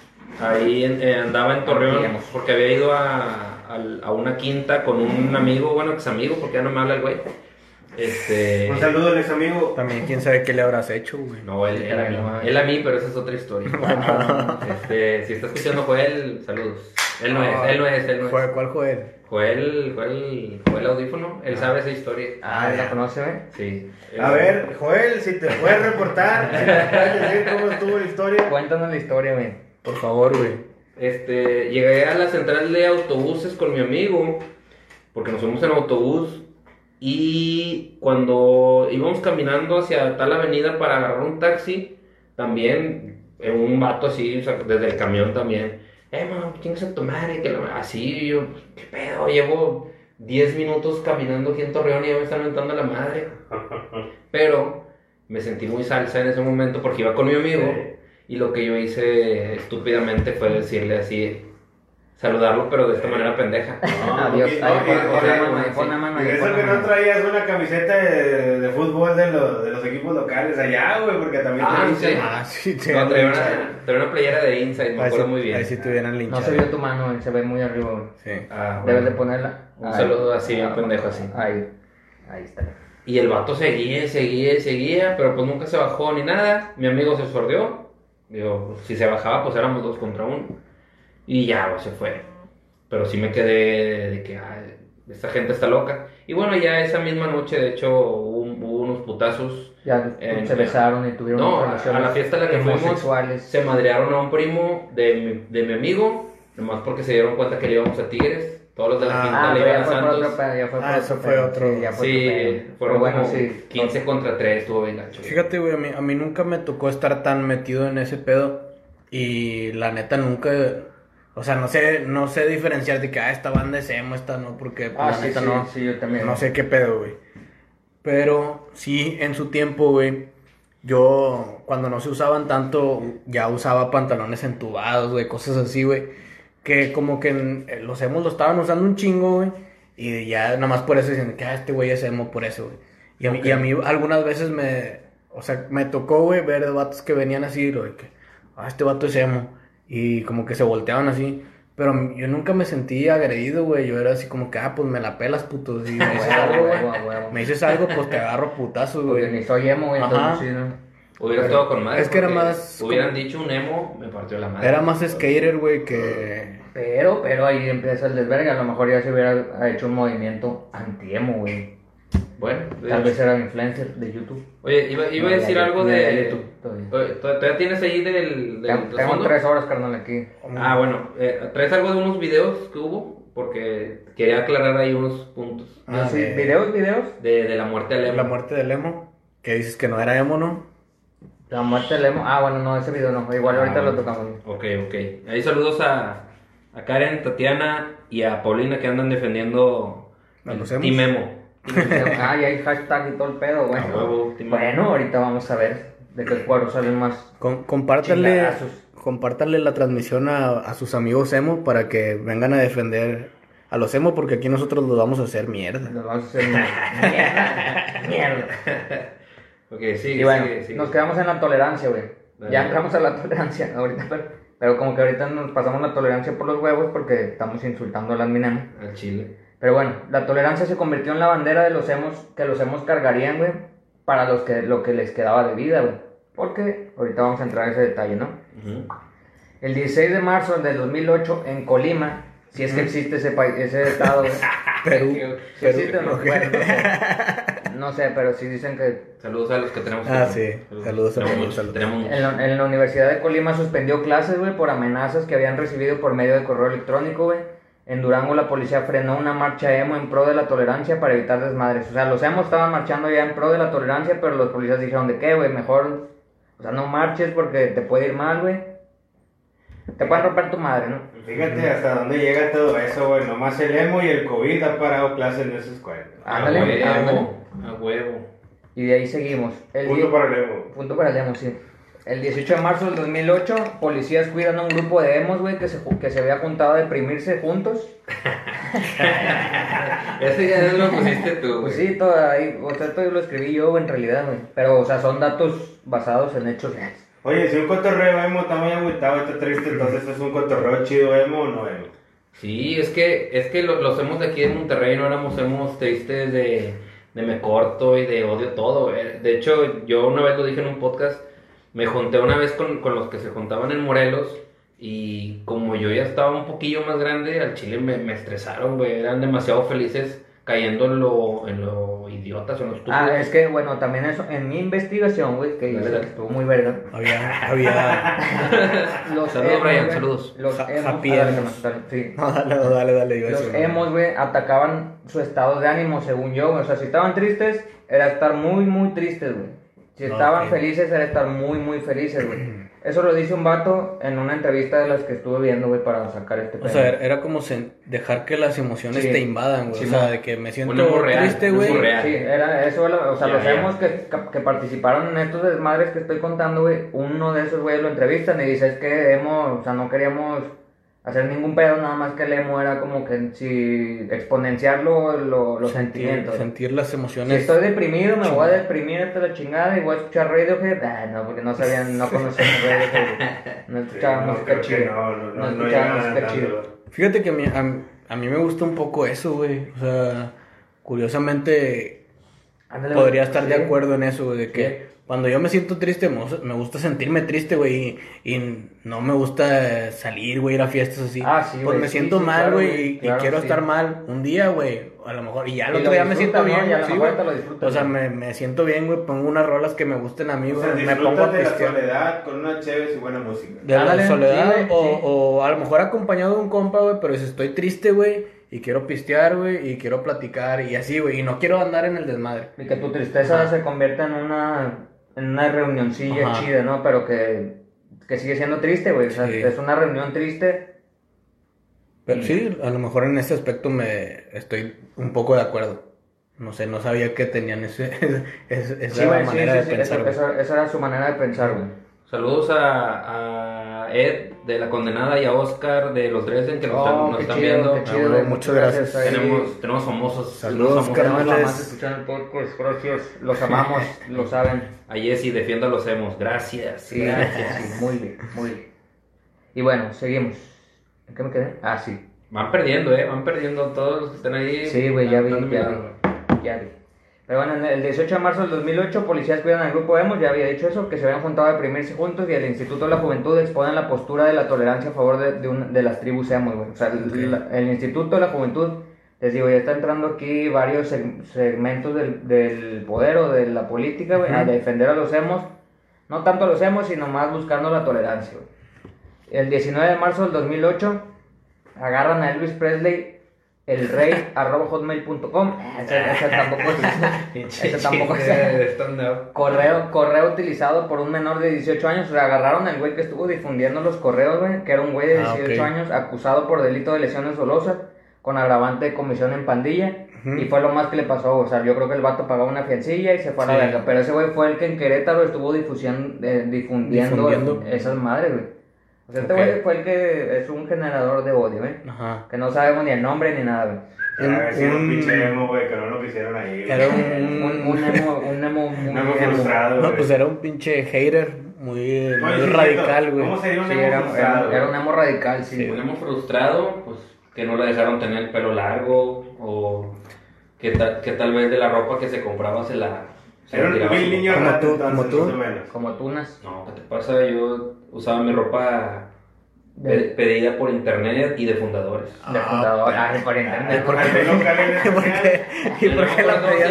Ahí eh, andaba en Torreón Digamos. porque había ido a, a una quinta con un amigo, bueno, ex amigo, porque ya no me habla el güey. Este. Un saludo al ex amigo. También, quién sabe qué le habrás hecho, güey. No, él, él a mí. Él a mí, pero esa es otra historia. Este, si está escuchando Joel, saludos. Él no es, él no es, él no Fue- es. ¿Cuál fue él? Joel, Joel, Joel Audífono, él sabe esa historia. Ah, ¿la conoce, güey? Sí. A ver, Joel, si te puedes reportar, si nos puedes decir cómo estuvo la historia. Cuéntanos la historia, güey. Por favor, güey. Este, llegué a la central de autobuses con mi amigo, porque nos fuimos en autobús, y cuando íbamos caminando hacia tal avenida para agarrar un taxi, también eh, un vato así, o sea, desde el camión también, eh, man, ¿quién es tu madre? Que la- Así, yo, ¿qué pedo? Llevo 10 minutos caminando aquí en Torreón y ya me están aventando la madre. Pero me sentí muy salsa en ese momento porque iba con mi amigo. Y lo que yo hice estúpidamente fue decirle así, saludarlo, pero de esta manera pendeja. Adiós. no, pon- y- pon la y- mano ahí, sí. pon la mano Y ahí, eso que no traías una camiseta de, de fútbol de, los- de los equipos locales allá, güey, porque también Ah, te sí. Ah, sí, te No, traía linchado. una, traía una playera de Inside, me Ahí acuerdo sí- muy bien. Ahí sí te hubieran No linchado. se vio tu mano, güey, se ve muy arriba, güey. Sí. Ah, bueno. Debes de ponerla. Un Ahí. saludo así, bien pendejo así. Ahí. Ahí está. Y el vato seguía, seguía, seguía, pero pues nunca se bajó ni nada. Mi amigo se sordeó. Digo, si se bajaba, pues éramos dos contra uno. Y ya, pues, se fue. Pero sí me quedé de que, ay, esta gente está loca. Y bueno, ya esa misma noche, de hecho, hubo, hubo unos putazos. Ya En- se besaron y tuvieron No, a- relaciones a la fiesta a la que fuimos. Se madrearon a un primo de mi, de mi amigo, nomás porque se dieron cuenta que le íbamos a Tigres. Todos los de la Ah, quinta Ah, le iban a Santos. otro ya fue Ah, eso fue otro. Sí, ya fue Sí, fueron bueno, como sí. 15 contra 3, estuvo bien gacho. Fíjate, güey, a mí, a mí nunca me tocó estar tan metido en ese pedo. Y la neta nunca. O sea, no sé, no sé diferenciar de que, ah, esta banda es emo, esta no, porque pues, Ah, la sí, neta sí, no. sí, yo también. No sé qué pedo, güey. Pero sí, en su tiempo, güey, yo cuando no se usaban tanto, ya usaba pantalones entubados, güey, cosas así, güey. Que como que eh, los emos lo estaban usando un chingo, güey. Y ya nada más por eso dicen que ah, este güey es emo por eso, güey. Y, a mí- y a mí algunas veces me, o sea, me tocó, güey, ver vatos que venían así, de que, ah, este vato es emo. Y como que se volteaban así. Pero yo nunca me sentí agredido, güey. Yo era así como que, ah, pues me la pelas, puto. Si me dices algo, güey. Me dices algo, pues te agarro putazos, Porque güey. ni soy emo, güey. Hubiera estado con madre. Es que era más Hubieran como- dicho un emo, me partió la madre. Era más skater, güey, que... Pero, pero ahí empieza el desvergue. A lo mejor ya se hubiera hecho un movimiento anti-emo, güey. Bueno, Tal vez era influencer de YouTube. Oye, iba, iba a decir ya- algo ya- ya de. YouTube, todavía. Oye, ¿tod- ¿Todavía tienes ahí del. del Tengo, tres horas, carnal, aquí. Ah, bueno, eh, ¿traes algo de unos videos que hubo? Porque quería aclarar ahí unos puntos. Ah, sí, de- videos, videos. De, de la muerte emo. La muerte del emo, que dices que no era emo, ¿no? La muerte del emo. Ah, bueno, no, ese video no. Igual Ah, ahorita lo tocamos. Ok, ok. Ahí saludos a, a Karen, Tatiana y a Paulina que andan defendiendo A el. Team Emo. Ah, y hay hashtag y todo el pedo, güey. Emo. Bueno, ahorita vamos a ver de qué cuadros salen más. Con- compártanle, compártanle la transmisión a, a sus amigos emo para que vengan a defender a los emo porque aquí nosotros los vamos a hacer mierda. Nos vamos a hacer mierda. mierda. Ok, sí, Y bueno, sigue, sigue. nos quedamos en la tolerancia, güey. Ya entramos a la tolerancia ahorita, pero, pero como que ahorita nos pasamos la tolerancia por los huevos porque estamos insultando a las minemas. Al chile. Pero bueno, la tolerancia se convirtió en la bandera de los hemos, que los hemos cargarían, güey, para los que, lo que les quedaba de vida, güey. Porque ahorita vamos a entrar en ese detalle, ¿no? Ujú. El 16 de marzo del 2008 en Colima, si es que existe ese, país, ese estado, güey. Perú. Si existe o no, bueno, no sé. No sé, pero sí dicen que Saludos a los que tenemos. Ah, sí. Saludos a muchos, saludos. tenemos. En la, en la Universidad de Colima suspendió clases, güey, por amenazas que habían recibido por medio de correo electrónico, güey. En Durango la policía frenó una marcha emo en pro de la tolerancia para evitar desmadres. O sea, los emos estaban marchando ya en pro de la tolerancia, pero los policías dijeron de qué, güey, mejor, o sea, no marches porque te puede ir mal, güey. Te pueden romper tu madre, ¿no? Fíjate hasta dónde llega todo eso, güey. Nomás el emo y el COVID ha parado clases en esa escuela. A Ándale, ándale. huevo. A huevo. Y de ahí seguimos. El Punto para el emo. Punto para el emo, sí. El 18 de marzo del 2008, policías cuidan a un grupo de emos, güey, que se, que se había juntado a deprimirse juntos. Ese ya lo pusiste tú, güey. Pues sí, todo ahí, o sea, todo lo escribí yo en realidad, güey. Pero, o sea, son datos basados en hechos reales. Oye, si un cotorreo emo está muy agüitado, está triste, entonces es un cotorreo chido emo o no emo. Sí, es que, es que lo- los hemos de aquí en Monterrey no éramos hemos tristes de, de me corto y de odio todo. güey. De hecho, yo una vez lo dije en un podcast, me junté una vez con, con los que se juntaban en Morelos y como yo ya estaba un poquillo más grande, al chile me, me estresaron, güey. Eran demasiado felices cayendo en lo, en lo idiotas o en lo estúpido. Ah, es que, bueno, también eso, en mi investigación, güey, que hice, que estuvo muy verga. Había, había... Los Saludos, emos, Brian, güey, saludos. Los emos, happy ah, dale, sí. No, dale, dale, dale. Los decir, emos, güey, atacaban su estado de ánimo, según yo, güey. O sea, si estaban tristes, era estar muy, muy tristes, güey. Si estaban felices, era estar muy, muy felices, güey. Eso lo dice un vato en una entrevista de las que estuve viendo, güey, para sacar este O pedo. sea, era como dejar que las emociones Sí. te invadan, güey. Sí, o sea, de que me siento triste, güey. Sí, era eso, o sea, Ya, los ya. emos que, que participaron en estos desmadres que estoy contando, güey, uno de esos güeyes lo entrevistan y dice, es que emo, o sea, no queríamos hacer ningún pedo, nada más que el emo era como que si exponenciar lo- lo- los sentir, sentimientos. sentir las Si emociones. estoy deprimido, me voy a deprimir hasta la chingada y voy a escuchar Radiohead. Ah, no, porque no sabían, no conocían Radiohead. No Sí, escuchaban no, música que chida. no, no, no, no escuchaban llegaban música tanto. chida. Fíjate que a mí, a, a mí me gusta un poco eso, güey. O sea, curiosamente Ándale, podría güey, estar de acuerdo en eso, güey, de que Sí. cuando yo me siento triste, me gusta, me gusta sentirme triste, güey, y, y no me gusta salir, güey, ir a fiestas así. Ah, sí, Pues güey, me sí, siento sí, mal, claro, güey, y, y quiero sí. estar mal un día, güey, a lo mejor, y ya el Y otro día me siento ¿no? bien, lo sí, lo O sea, ¿no? me, me siento bien, güey, pongo unas rolas que me gusten a mí, O güey, sea, me pongo a de la soledad con una chévere y buena música. De la soledad, o, sí. o a lo mejor acompañado de un compa, güey, pero si estoy triste, güey, y quiero pistear, güey, y quiero platicar, y así, güey, y no quiero andar en el desmadre. Y que tu tristeza se convierta en una, en una reunioncilla Ajá. chida, ¿no? Pero que, que sigue siendo triste, güey. O sea, Sí. es una reunión triste. Pero sí, a lo mejor en ese aspecto me estoy un poco de acuerdo. No sé, no sabía que tenían ese, esa Sí, sí, manera sí, de pensar. esa, esa- esa era su manera de pensar, güey. Saludos a, a Ed de la condenada y a Oscar de los Dresden que nos, están, Oh, nos qué están chido, viendo. chido, Ah, muchas gracias. Tenemos, tenemos famosos. Saludos, famosos. gracias. Los amamos, lo saben. A Jessy, defienda a los emos. Gracias. Sí, gracias, muy bien, muy bien. Y bueno, seguimos. ¿En qué me quedé? Ah, sí. Van perdiendo, eh. Van perdiendo todos los que están ahí. Sí, güey, ya vi, ya vi, ya vi. Pero bueno, en el 18 de marzo del 2008, policías cuidan al grupo Emos, ya había dicho eso, que se habían juntado a deprimirse juntos y el Instituto de la Juventud exponen la postura de la tolerancia a favor de, de, un- de las tribus Emos, güey. O sea, el, la- el Instituto de la Juventud, les digo, ya está entrando aquí varios seg- segmentos del, del poder o de la política, güey, a defender a los Emos. No tanto a los Emos, sino más buscando la tolerancia, güey. El 19 de marzo del 2008, agarran a Elvis Presley, el rey, arroba hotmail.com. Ese, ese tampoco es. ese tampoco es. Correo, correo utilizado por un menor de 18 años. O sea, agarraron al güey que estuvo difundiendo los correos, güey, que era un güey de Ah, 18 ok. años, acusado por delito de lesiones dolosas, con agravante de comisión en pandilla. Y fue lo más que le pasó. O sea, yo creo que el vato pagaba una fiancilla y se fue a la Sí. verga. Pero ese güey fue el que en Querétaro estuvo difusión, eh, difundiendo, Difundiendo. esas madres, güey. O sea, este güey fue el que es un generador de odio, güey. Ajá. Que no sabemos ni el nombre ni nada, güey. Era un Un- pinche emo, güey, que no lo quisieron ahí. güey. Era un, Un, un emo, un emo muy Un emo frustrado, No, pues era un pinche hater muy, radical, ¿Cómo güey. sería un Sí, emo era, frustrado? era, un emo radical, sí. Sí, Un emo frustrado, pues que no le dejaron tener el pelo largo o que, ta- que tal vez de la ropa que se compraba se la... Era un niño Como rato, tú, entonces, como tú. Como tunas. No, ¿qué te pasa? Yo usaba mi ropa pe- pedida por internet y de fundadores. De fundador. Ah, por internet. ¿Por qué? ¿Y por qué, ¿Y por qué la No, pedías?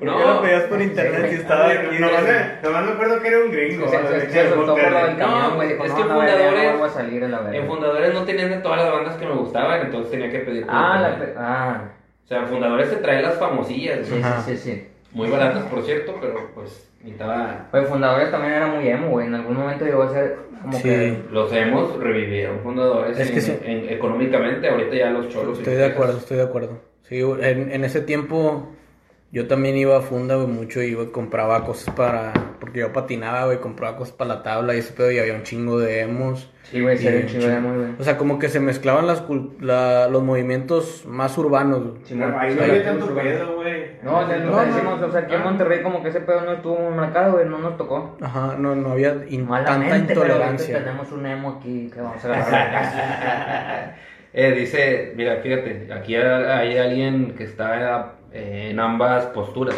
no, ¿Por qué la pedías por internet si estaba aquí? Nomás me- nomás me acuerdo que era un gringo. Se, güey, es no, que no, fundadores- no. En fundadores no tenían de todas las bandas que me gustaban, entonces tenía que pedir por Ah, la ah. O sea, fundadores te trae las famosillas, sí, sí, sí. Muy baratas por cierto, pero pues necesitaba... Oye, fundadores también era muy emo, güey. En algún momento llegó a ser como Sí. que. Los hemos revivieron fundadores Es en- que sí. en- económicamente, ahorita ya los cholos. Estoy de acuerdo, estoy de acuerdo. Sí, en, en ese tiempo yo también iba a funda, güey, mucho, iba y compraba cosas para... Porque yo patinaba, güey, compraba cosas para la tabla y ese pedo, y había un chingo de emos. Sí, güey, sería un chingo de chingo. emo, güey. O sea, como que se mezclaban las, la- los movimientos más urbanos, güey. Chingón. Ahí no Sí, había sí, tanto sí, pedo, güey. No, lo No, que no. decimos, o sea, aquí en Monterrey como que ese pedo no estuvo muy marcado, güey, no nos tocó. Ajá, no, no había in- tanta Malamente, pero ahorita intolerancia. tenemos un emo aquí que vamos a agarrar. Eh, dice, mira, fíjate, aquí ha- hay alguien que está eh, en ambas posturas.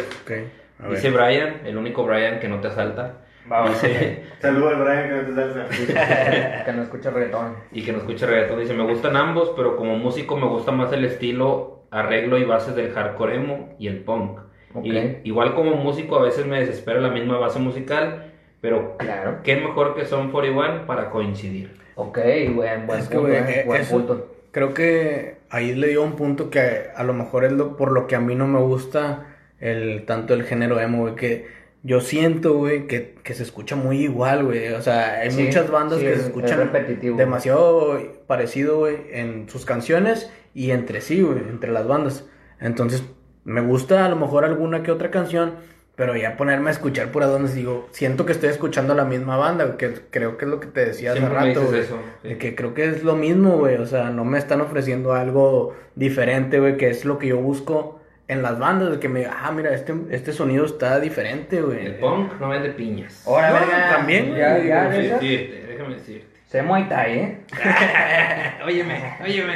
Dice Brian, el único Brian que no te asalta. Va, va. Dice, Saludos al Brian que no te salsa. que no escucha reggaetón. y que no escucha reggaetón. Dice, me gustan ambos, pero como músico me gusta más el estilo, arreglo y bases del hardcore emo y el punk. Y, igual como músico a veces me desespera la misma base musical, pero Claro. qué mejor que son 41 para coincidir. Ok, buen, buen Es que, punto, güey, eh, buen eso- punto. Creo que ahí le dio un punto que a lo mejor es lo, por lo que a mí no me gusta el tanto el género emo, que yo siento, güey, que, que se escucha muy igual, güey. O sea, hay Sí, muchas bandas sí, que es- se es escuchan repetitivo. demasiado parecido, güey, en sus canciones y entre sí, güey, entre las bandas. Entonces, me gusta a lo mejor alguna que otra canción, Pero ya ponerme a escuchar puras bandas, digo, siento que estoy escuchando la misma banda, que creo que es lo que te decía hace Siempre rato, güey. sí. Que creo que es lo mismo, güey. O sea, no me están ofreciendo algo diferente, güey, que es lo que yo busco en las bandas, de que me diga, ah, mira, este, este sonido está diferente, güey. El punk no vende piñas. Ahora, No, verga, también, Ya, ya, Déjame esa. decirte, déjame decirte. Sé Muay Thai, ¿eh? óyeme, óyeme.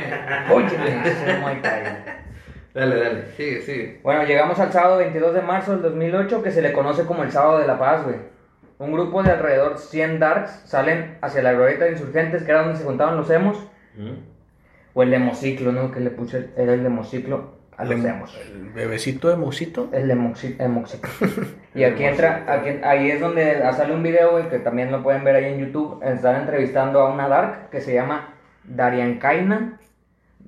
Óyeme, sé Muay Thai. Dale, dale, sigue, sigue. Bueno, llegamos al sábado 22 de marzo del 2008, que se le conoce como el Sábado de la Paz, güey. Un grupo de alrededor 100 darks salen hacia la glorieta de insurgentes, que era donde se juntaban los emos, ¿Mm? o el hemociclo, ¿no? Que le puse, era el hemociclo El, bebecito de Mosito. El hemoxi- hemociclo. Y aquí entra, aquí, ahí es donde sale un video, güey, que también lo pueden ver ahí en YouTube. Están entrevistando a una dark que se llama Dariankaina.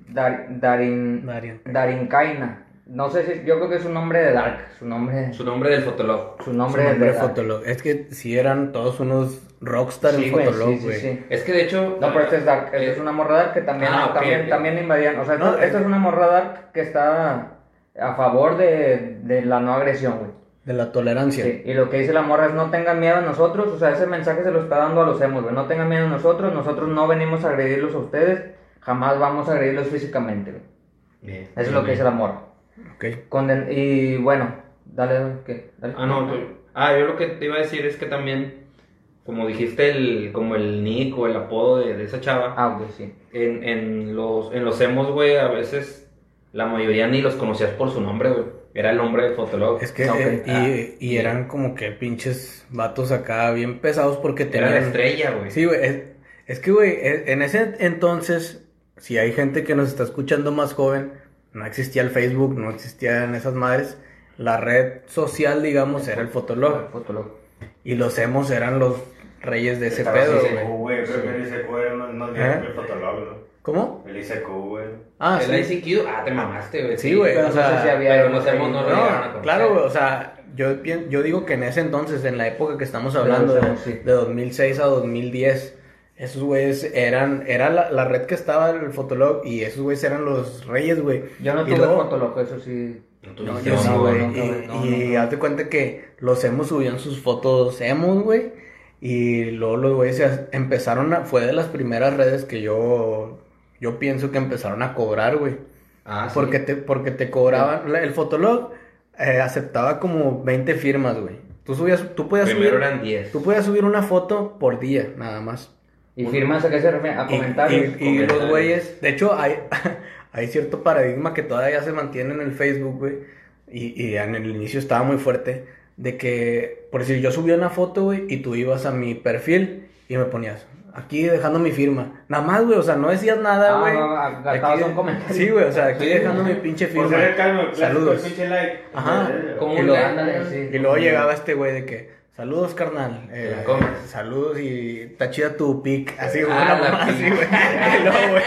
Dar, Darin, Darian. Darinkaina. No sé si, yo creo que es un nombre de dark, su nombre, Su nombre del fotolog. su nombre, Su nombre de dark. Fotolog. Es que si eran todos unos rockstar Sí, en güey, Fotolog, sí, sí, güey. sí. Es que de hecho. No, pero este es Dark, eh, es una morra Dark que también, Ah, también, también invadían, o sea, No, esto, esto es una morra Dark que está a favor de, de la no agresión, güey. De la tolerancia. Sí, y lo que dice la morra es no tengan miedo a nosotros, o sea, ese mensaje se lo está dando a los emos, güey, no tengan miedo a nosotros, nosotros no venimos a agredirlos a ustedes, jamás vamos a agredirlos físicamente, güey. Bien, Eso es lo que dice la morra. Ok. Conden- y bueno, dale, ¿qué? Dale. Ah, no, tú- ah, yo lo que te iba a decir es que también, como dijiste, el, como el nick o el apodo de, de esa chava, Ah, güey, sí. en, en los, en los emos, güey, a veces la mayoría ni los conocías por su nombre, güey. Era el nombre del fotolog. Es que, eh, y, Ah, y eran como que pinches vatos acá bien pesados porque Era tenían... la estrella, güey. Sí, güey. Es, es que, güey, e- en ese entonces, si hay gente que nos está escuchando más joven, no existía el Facebook, no existían esas madres. La red social, digamos, era el Fotolog. Fotolog. Y los emos eran los reyes de ese Estaba pedo, el güey. ICQ, güey. Creo que el ICQ era más, más bien ¿Eh? que el Fotolog, ¿no? ¿Cómo? El ICQ, güey. Ah, el sí. ICQ, ah, te mamaste, güey. Sí, güey. Pero o no sea, sé si había... pero no a No, conocer. claro, güey, o sea, yo, pien- yo digo que en ese entonces, en la época que estamos hablando, de, sí. de 2006 a 2010, esos güeyes eran, era la, la red que estaba el Fotolog y esos güeyes eran los reyes, güey. Yo no Y tuve luego- Fotolog, eso sí. No No, tuviste yo sí, no, güey. no, no, y no, y no. haz de cuenta que los emos subían sus fotos emos, güey. Y luego los güeyes empezaron a... Fue de las primeras redes que yo... Yo pienso que empezaron a cobrar, güey. Ah, sí. Porque te, porque te cobraban. El Fotolog eh, aceptaba como 20 firmas, güey. Tú subías, tú podías Primero subir. eran 10. Tú podías subir una foto por día, nada más. ¿Y firmas a qué se refiere? A Y- comentarios. Y, los güeyes. De hecho, hay, hay cierto paradigma que todavía se mantiene en el Facebook, güey. Y, y en el inicio estaba muy fuerte. De que, por decir, yo subía una foto, güey, y tú ibas a mi perfil y me ponías. Aquí dejando mi firma. Nada más, güey. O sea, no decías nada, Ah, güey. no, no, gastabas Aquí- un comentario. Sí, güey. O sea, aquí Sí, dejando güey. mi pinche Por firma. ser el calmo, Saludos. el pinche like. Ajá. Como Y un luego, sí. y luego llegaba este güey de que, saludos carnal, eh, la comes. saludos y está chida tu pic, así güey, Ah, una mamá así, güey. Y luego, güey,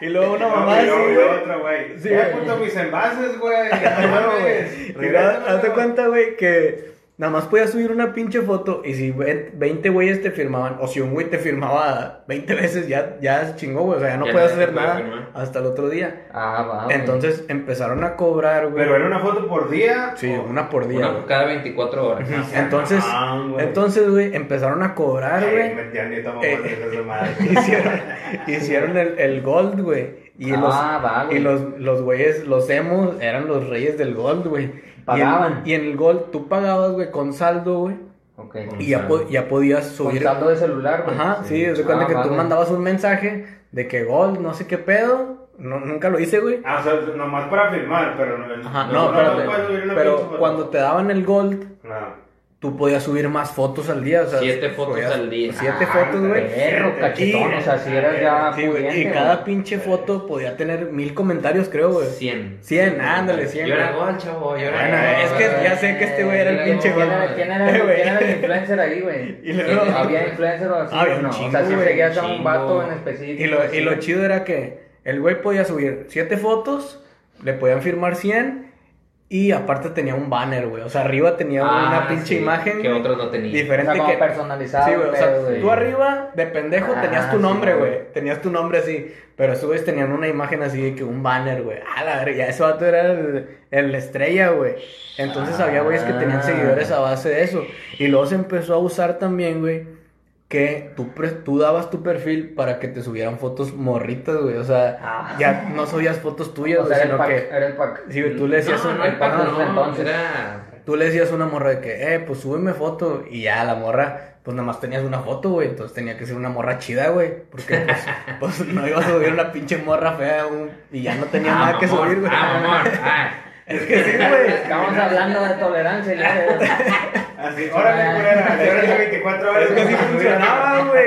y luego una No, mamá y así, luego- y güey. luego otra, güey. Sí, Ya mis envases, güey. Ah, No no, mames. güey. Y luego, Regrésamelo. hazte cuenta, güey, que nada más podías subir una pinche foto y si ve- 20 güeyes te firmaban, o si un güey te firmaba 20 veces, ya, ya se chingó, güey, o sea, ya no Ya podías hacer nada firmar. hasta el otro día. Ah, va. güey. Entonces empezaron a cobrar, güey. Pero era una foto por día. Sí, o- una por día. Una güey. cada 24 horas. Ujú. Entonces, Ah, güey. entonces, güey, empezaron a cobrar, Ay, güey. metían ni tomo Eh, hicieron, hicieron el, el gold, güey. Y, Ah, los, va, y los, los güeyes, los emos, eran los reyes del gold, güey. Y en- Pagaban. Y en, el gold tú pagabas, güey, con saldo, güey. Ok. Y ya, po- ya podías Con subir. saldo de celular, güey. Ajá, sí, es de cuenta Ah, que tú mandabas un mensaje de que gold, no sé qué pedo. No, nunca lo hice, güey. Ah, o sea, nomás para firmar, pero no. Ajá, no, no, no, espérate. pinche Pero foto. cuando te daban el gold, No. Tú podías subir más fotos al día. O sea, Siete fotos podías- al día. Siete Ah, fotos, güey. Perro, cachetón, o sea, si eras ya Sí, güey, pudiente, y cada pinche foto podía tener mil comentarios, creo, güey. 100. 100, ándale, 100. Yo era gol, chavo. Yo era Bueno, gol. es que ya sé que este güey era el pinche gol. ¿Quién era, quién el influencer ahí, güey? ¿Había influencer o así? Había o un no? chingo, o sea, si seguías a un vato en específico. Y lo, y así. lo chido era que el güey podía subir siete fotos, le podían firmar 100 Y aparte tenía un banner, güey. O sea, arriba tenía Ah, una pinche sí, imagen. que otros no tenían. O Diferente sea, como que. personalizado. Sí, güey, o sea, tú arriba, de pendejo, Ah, tenías tu nombre, güey. Tenías tu nombre así. Pero esos güeyes tenían una imagen así de que un banner, güey. Ah, la verga, ya ese vato era el, el estrella, güey. Entonces había güeyes que tenían Ah. seguidores a base de eso. Y luego se empezó a usar también, güey, que tú, pre- tú dabas tu perfil para que te subieran fotos morritas, güey. O sea, Ah. ya no subías fotos tuyas, O güey, sea, era el sino pack, que... era el pack. Sí, güey, tú le decías no, un- no, el pack no, entonces. era... Tú le decías a una morra de que, eh, pues súbeme foto. Y ya la morra, pues nada más tenías una foto, güey. Entonces tenía que ser una morra chida, güey. Porque pues, pues, no ibas a subir una pinche morra fea, güey. Y ya no tenía Ah, nada que subir, güey. Ah, mamón, ah. Es que sí, güey. Estamos hablando de tolerancia. ya. Así, órale, culera, de horas a 24 horas. Es que así funcionaba, güey.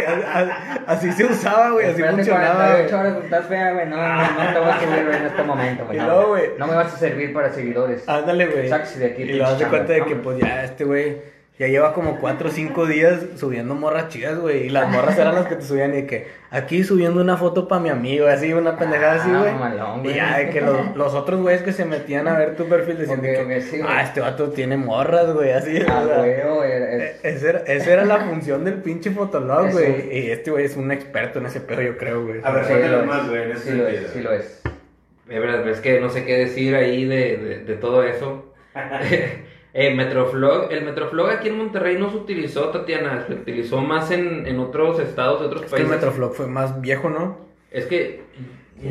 Así se usaba, güey. Así funcionaba, 48 güey. horas, estás fea, güey. No, no, no te voy a güey, en este momento, güey. Y No, luego, güey. no me vas a servir para seguidores. Ándale, güey. Sáquese de aquí, Y lo das de cuenta de que, ¿no? pues ya este güey ya lleva como 4 o 5 días subiendo morras chidas, güey. Y las morras eran las que te subían y de que aquí subiendo una foto para mi amigo, así, una pendejada así, Ah, güey. y ya de que los, los otros güeyes que se metían a ver tu perfil decían de Ok, que, sí, ah, este vato tiene morras, güey, así. Ah, o sea, güey, güey, es- Esa era, esa era la función del pinche fotolog, güey. Y este güey es un experto en ese pedo, yo creo, güey. A ver, Sí, lo es. más, güey, en ese Sí lo es, sí lo es. De verdad, es que no sé qué decir ahí de, de, de todo eso. eh, Metroflog, el Metroflog aquí en Monterrey no se utilizó, Tatiana, se utilizó más en, en otros estados, de otros Es que el países. Metroflog fue más viejo, ¿no? Es que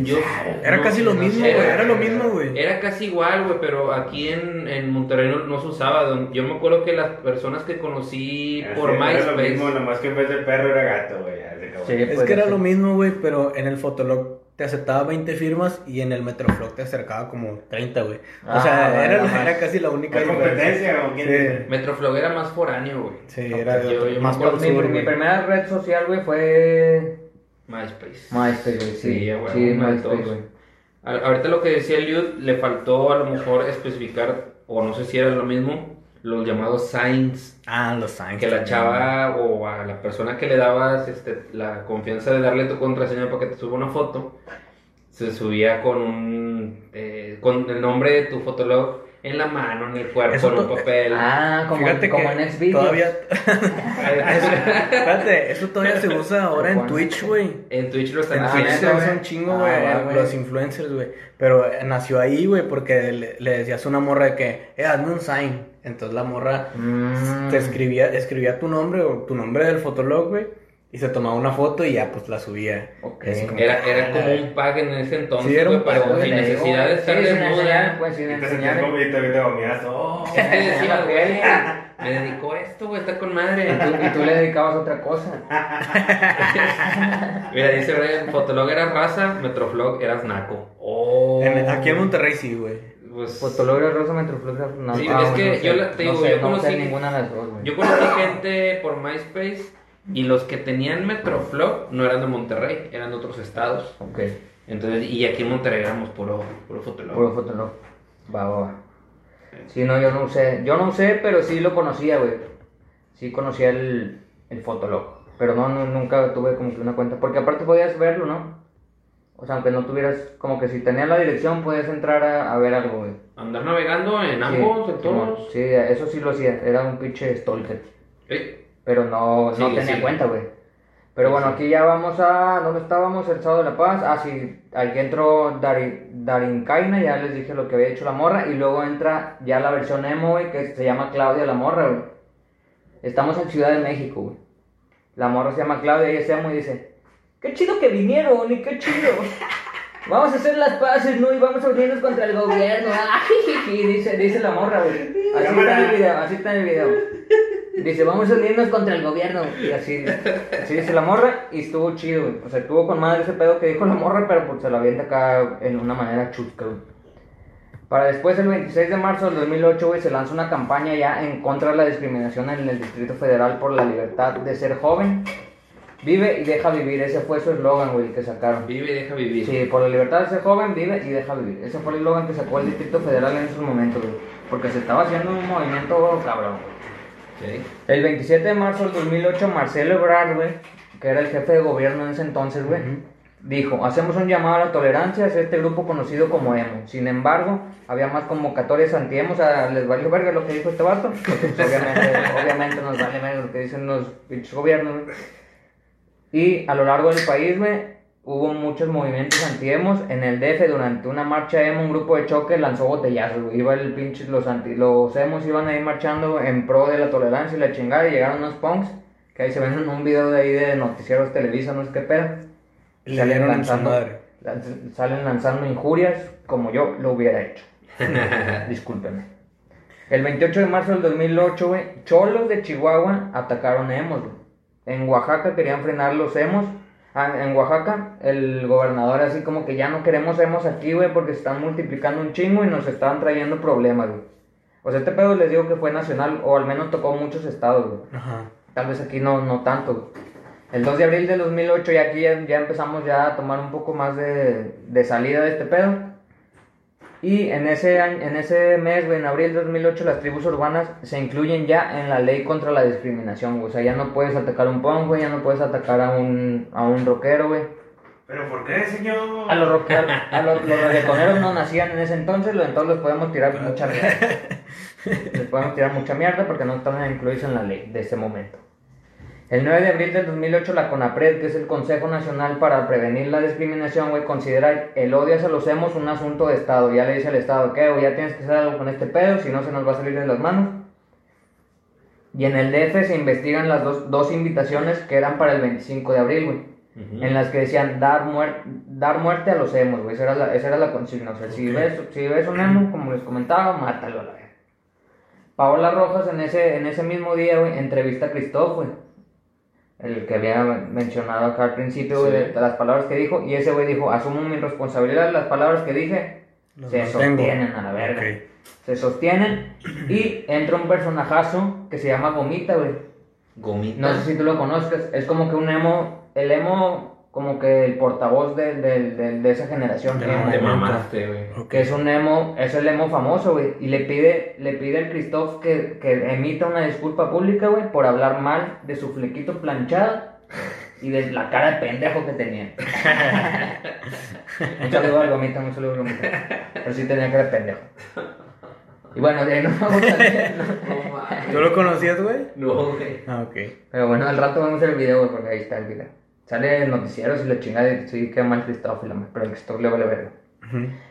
yo... Era casi lo mismo, güey, era lo mismo, güey. Era casi igual, güey, pero aquí en, en Monterrey no, no se usaba. Yo me acuerdo que las personas que conocí Así, por era lo MySpace... mismo, nomás que en vez de perro era gato, güey. Sí, Es que era lo mismo, güey, pero en el Fotolog te aceptaba 20 firmas y en el Metroflog te acercaba como 30, güey. O Ah, sea, vale, era, era casi la única ¿Hay competencia Sí. Metroflog era más foráneo, güey. Sí, era de Yo- otro- yo más el Mi, mi primera red social, güey, fue MySpace. MySpace, güey. Sí, Sí, güey, sí, MySpace, güey. A- Ahorita lo que decía Liud, le faltó a lo mejor especificar, o no sé si era lo mismo, los llamados signs, Ah, los Sainz. que la chava o a la persona que le dabas este, la confianza de darle tu contraseña para que te suba una foto, se subía con un eh, con el nombre de tu fotolog en la mano, en el cuerpo, Eso en un papel. Ah, como, Fíjate como que en Xvideos. todavía... espérate, eso todavía se usa ahora en. Twitch, güey. En Twitch lo están En Ah, Twitch haciendo. se usa güey. un chingo, Ah, güey, güey. los influencers, güey. Pero eh, nació ahí, güey, porque le, le decías a una morra de que, eh, hazme un sign. Entonces la morra Mm. te escribía, escribía tu nombre o tu nombre del fotolog, güey, y se tomaba una foto y ya, pues la subía. Ok. Así como Era, era ah, como un pack en ese entonces, Sí, era un güey, pero pack, sin digo, necesidad de estar desnuda. pues sin Y te sentías enseñar. como y te te comías, oh. Es que decía, güey, me dedicó a esto, güey, está con madre. Y tú, y tú le dedicabas a otra cosa. Mira, dice Brian, Fotolog era raza, Metroflog eras naco. Oh. En- aquí en Monterrey sí, güey. Pues, era rosa, Metroflog era- no, Sí, ah, es que no sé. yo la- te No digo, sé, yo no sé conocí- ninguna de las dos, güey. yo conocí gente por MySpace y los que tenían Metroflog no eran de Monterrey, eran de otros estados. Ok, Entonces, y aquí en Monterrey éramos puro, puro Fotolog. puro Fotolog. Va, va, va. Sí, no, yo no usé. Yo no usé, pero sí lo conocía, güey. Sí conocía el, el Fotolog. Pero no, no, nunca tuve como que una cuenta. Porque aparte podías verlo, ¿no? O sea, aunque no tuvieras, como que si tenías la dirección, podías entrar a, a ver algo, güey. Andar navegando en Sí, ambos, en Simón, todos. Sí, eso sí lo hacía. Era un pinche stalker. Sí. Pero no, no Sí, tenía sí. cuenta, güey. Pero Sí, bueno, sí. aquí ya vamos a. ¿Dónde estábamos? El sábado de la paz. Ah, sí. Aquí entró Dari, Darinkaina, ya les dije lo que había hecho la morra. Y luego entra ya la versión emo, güey, que se llama Claudia la morra, güey. Estamos en Ciudad de México, güey. La morra se llama Claudia y ella se llama y dice: ¡Qué chido que vinieron! ¡Y qué chido! Vamos a hacer las paces, ¿no? Y vamos a unirnos contra el gobierno. Dice, dice la morra, güey. Así está en el video, así está en el video. Dice, vamos a unirnos contra el gobierno. Y así, así dice la morra. Y estuvo chido, güey. O sea, estuvo con madre ese pedo que dijo la morra, pero pues se lo avienta acá en una manera chusca, güey. Para después, el 26 de marzo del 2008, güey, se lanza una campaña ya en contra de la discriminación en el Distrito Federal por la libertad de ser joven. Vive y deja vivir. Ese fue su eslogan, güey, que sacaron. Vive y deja vivir. Sí, por la libertad de ser joven, vive y deja vivir. Ese fue el eslogan que sacó el Distrito Federal en esos momentos, güey. Porque se estaba haciendo un movimiento cabrón, güey. Sí. El 27 de marzo del 2008, Marcelo Ebrard, güey, que era el jefe de gobierno en ese entonces, güey, dijo, hacemos un llamado a la tolerancia hacia este grupo conocido como emo. Sin embargo, había más convocatorias anti-emo, o sea, les valió verga lo que dijo este vato. Porque, pues, obviamente, obviamente nos vale verga lo que dicen los pinches gobiernos. güey. Y a lo largo del país, güey, hubo muchos movimientos anti-emos. En el DF, durante una marcha emo, un grupo de choque lanzó botellazos, güey. Iba el pinche, los, anti, los emos iban ahí marchando en pro de la tolerancia y la chingada. Y llegaron unos punks, que ahí se ven en un video de ahí de noticieros Televisa, no sé qué pedo. Y le dieron en su madre. lan- salen lanzando injurias como yo lo hubiera hecho. Discúlpenme. El 28 de marzo del 2008, güey, cholos de Chihuahua atacaron emos, güey. En Oaxaca querían frenar los emos. Ah, en Oaxaca, el gobernador así como que ya no queremos emos aquí, güey, porque se están multiplicando un chingo y nos estaban trayendo problemas, güey. O sea, este pedo les digo que fue nacional, o al menos tocó muchos estados, güey. Ajá. Tal vez aquí no, no tanto. güey. El 2 de abril de 2008 y aquí ya, ya empezamos ya a tomar un poco más de, de salida de este pedo. Y en ese, año, en ese mes, güey, en abril de 2008, las tribus urbanas se incluyen ya en la ley contra la discriminación, güey. O sea, ya no puedes atacar a un punk, güey, ya no puedes atacar a un, a un rockero, güey. ¿Pero por qué, señor? A los rockeros, a los, los reggaetoneros no nacían en ese entonces, lo- entonces les podemos tirar mucha mierda. Les podemos tirar mucha mierda porque no estaban incluidos en la ley de ese momento. El 9 de abril del 2008, la CONAPRED, que es el Consejo Nacional para Prevenir la Discriminación, güey, considera el odio hacia los hemos un asunto de Estado. Ya le dice al Estado, que güey, ya tienes que hacer algo con este pedo, si no se nos va a salir de las manos. Y en el DF se investigan las dos, dos invitaciones que eran para el 25 de abril, güey en las que decían dar, muer- dar muerte a los emos, güey. Esa era la, esa era la consigna. O sea, si, ves, si ves un emo, como les comentaba, mátalo a la vez. Paola Rojas en ese, en ese mismo día, güey, entrevista a Christoph, güey. El que había mencionado acá al principio, güey, Sí. de, de las palabras que dijo. Y ese güey dijo, asumo mi responsabilidad, las palabras que dije se mantengo. sostienen a la verga. Se sostienen y entra un personajazo que se llama Gomita, güey. Gomita. No sé si tú lo conozcas, es como que un emo, el emo, como que el portavoz de, de, de, de esa generación. Te güey. mamaste, güey. Que es un emo, es el emo famoso, güey, y le pide, le pide al Christoph que, que emita una disculpa pública, güey, por hablar mal de su flequito planchado y de la cara de pendejo que tenía. un saludo al gomita, un saludo al gomita, pero sí tenía cara de pendejo. Y bueno, de ahí nos vamos a ¿Tú lo conocías, güey? No, güey. Ah, ok. Pero bueno, al rato vamos a ver el video, güey, porque ahí está el video. Sale en noticieros y la chingada y sí queda mal madre, pero el Christoph le vale verga.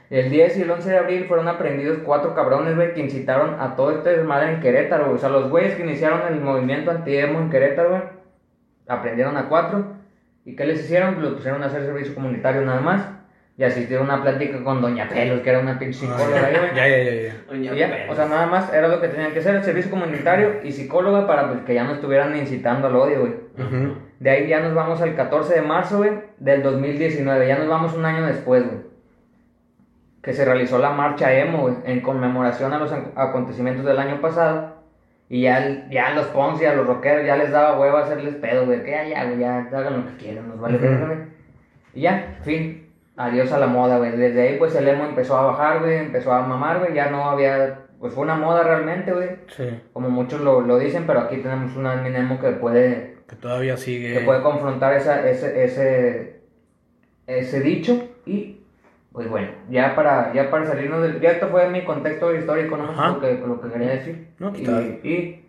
El 10 y el 11 de abril fueron aprendidos cuatro cabrones, güey, que incitaron a todo este desmadre en Querétaro, güey. O sea, los güeyes que iniciaron el movimiento anti-emo en Querétaro, güey, aprendieron a cuatro. ¿Y qué les hicieron? Los pusieron a hacer servicio comunitario nada más. Y asistieron a una plática con Doña Pelos, que era una pinche psicóloga ahí, güey. Ya, ya, ya, ya. Y ya, o sea, nada más era lo que tenían que hacer, servicio comunitario y psicóloga para pues, que ya no estuvieran incitando al odio, güey. Ujú. De ahí ya nos vamos al 14 de marzo, güey, del 2019. Ya nos vamos un año después, güey. Que se realizó la marcha emo, güey, en conmemoración a los ac- acontecimientos del año pasado. Y ya, ya los punks y a los rockeros ya les daba hueva hacerles pedo, güey. Que ya, ya, güey, ya hagan lo que quieran, nos vale. Y ya, fin. Adiós a la moda, güey. Desde ahí, pues el emo empezó a bajar, güey. Empezó a mamar, güey. Ya no había. Pues fue una moda realmente, güey. Sí. Como muchos lo, lo dicen, pero aquí tenemos un admin emo que puede Que todavía sigue. que puede confrontar esa, ese, ese, ese dicho y pues bueno, ya para, ya para salirnos del... Ya esto fue mi contexto histórico, ¿no? Ajá. Lo que, lo que quería decir. No, pues, y, y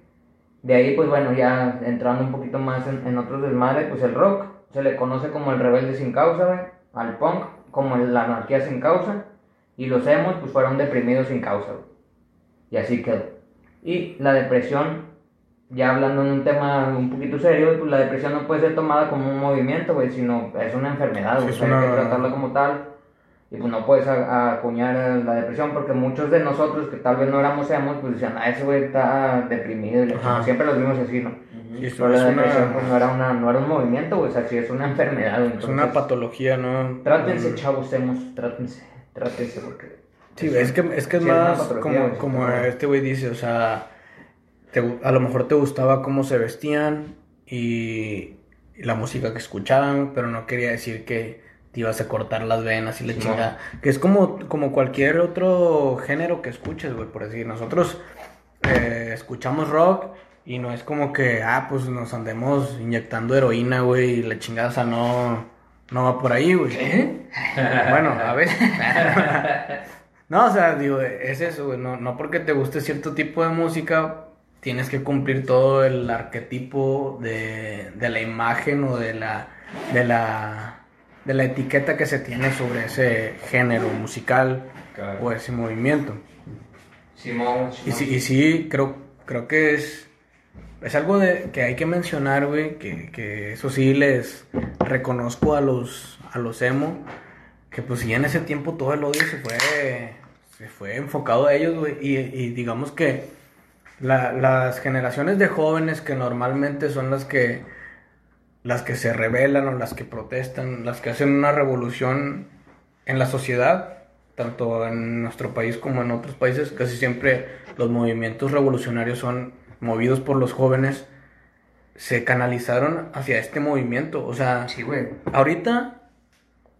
de ahí pues bueno, ya entrando un poquito más en, en otros desmadres, pues el rock se le conoce como el rebelde sin causa, güey, al punk como la anarquía sin causa y los emos pues fueron deprimidos sin causa, güey. Y así quedó. Y la depresión ya hablando en un tema un poquito serio, pues la depresión no puede ser tomada como un movimiento, güey, sino es una enfermedad, Sí, o sea, hay que una- tratarla como tal. Y pues no puedes acuñar a la depresión porque muchos de nosotros que tal vez no éramos emos, pues decían, ah, ese güey está deprimido y la Ajá. chingada". siempre los vimos así, ¿no? Sí, Pero la es depresión una, pues no era, una, no era un movimiento, güey, o sea, sí es una enfermedad, güey, es una entonces, patología, ¿no? Trátense, Mm. chavos, emos, trátense, trátense porque... Sí, es que es, que es Sí, más como, como este güey dice, o sea, te a lo mejor te gustaba cómo se vestían y, y la música que escuchaban, pero no quería decir que te ibas a cortar las venas y la Sí, chingada. Que es como, como cualquier otro género que escuches, güey, por decir. Nosotros eh, escuchamos rock y no es como que, ah, pues nos andemos inyectando heroína, güey, y la chingada, o sea, no, no va por ahí, güey. Bueno, a ver. no, o sea, digo, es eso, güey. No, no porque te guste cierto tipo de música, tienes que cumplir todo el arquetipo de, de la imagen o de la, de la de la etiqueta que se tiene sobre ese género musical Claro. o ese movimiento. Simón, Y sí, y sí creo, creo que es, es algo de, que hay que mencionar, güey, que, que eso sí les reconozco a los, a los emo, que pues sí en ese tiempo todo el odio se fue, se fue enfocado a ellos, güey, y, y digamos que la- las generaciones de jóvenes que normalmente son las que, las que se rebelan o las que protestan, las que hacen una revolución en la sociedad, tanto en nuestro país como en otros países, casi siempre los movimientos revolucionarios son movidos por los jóvenes, se canalizaron hacia este movimiento. O sea, Sí, güey. ahorita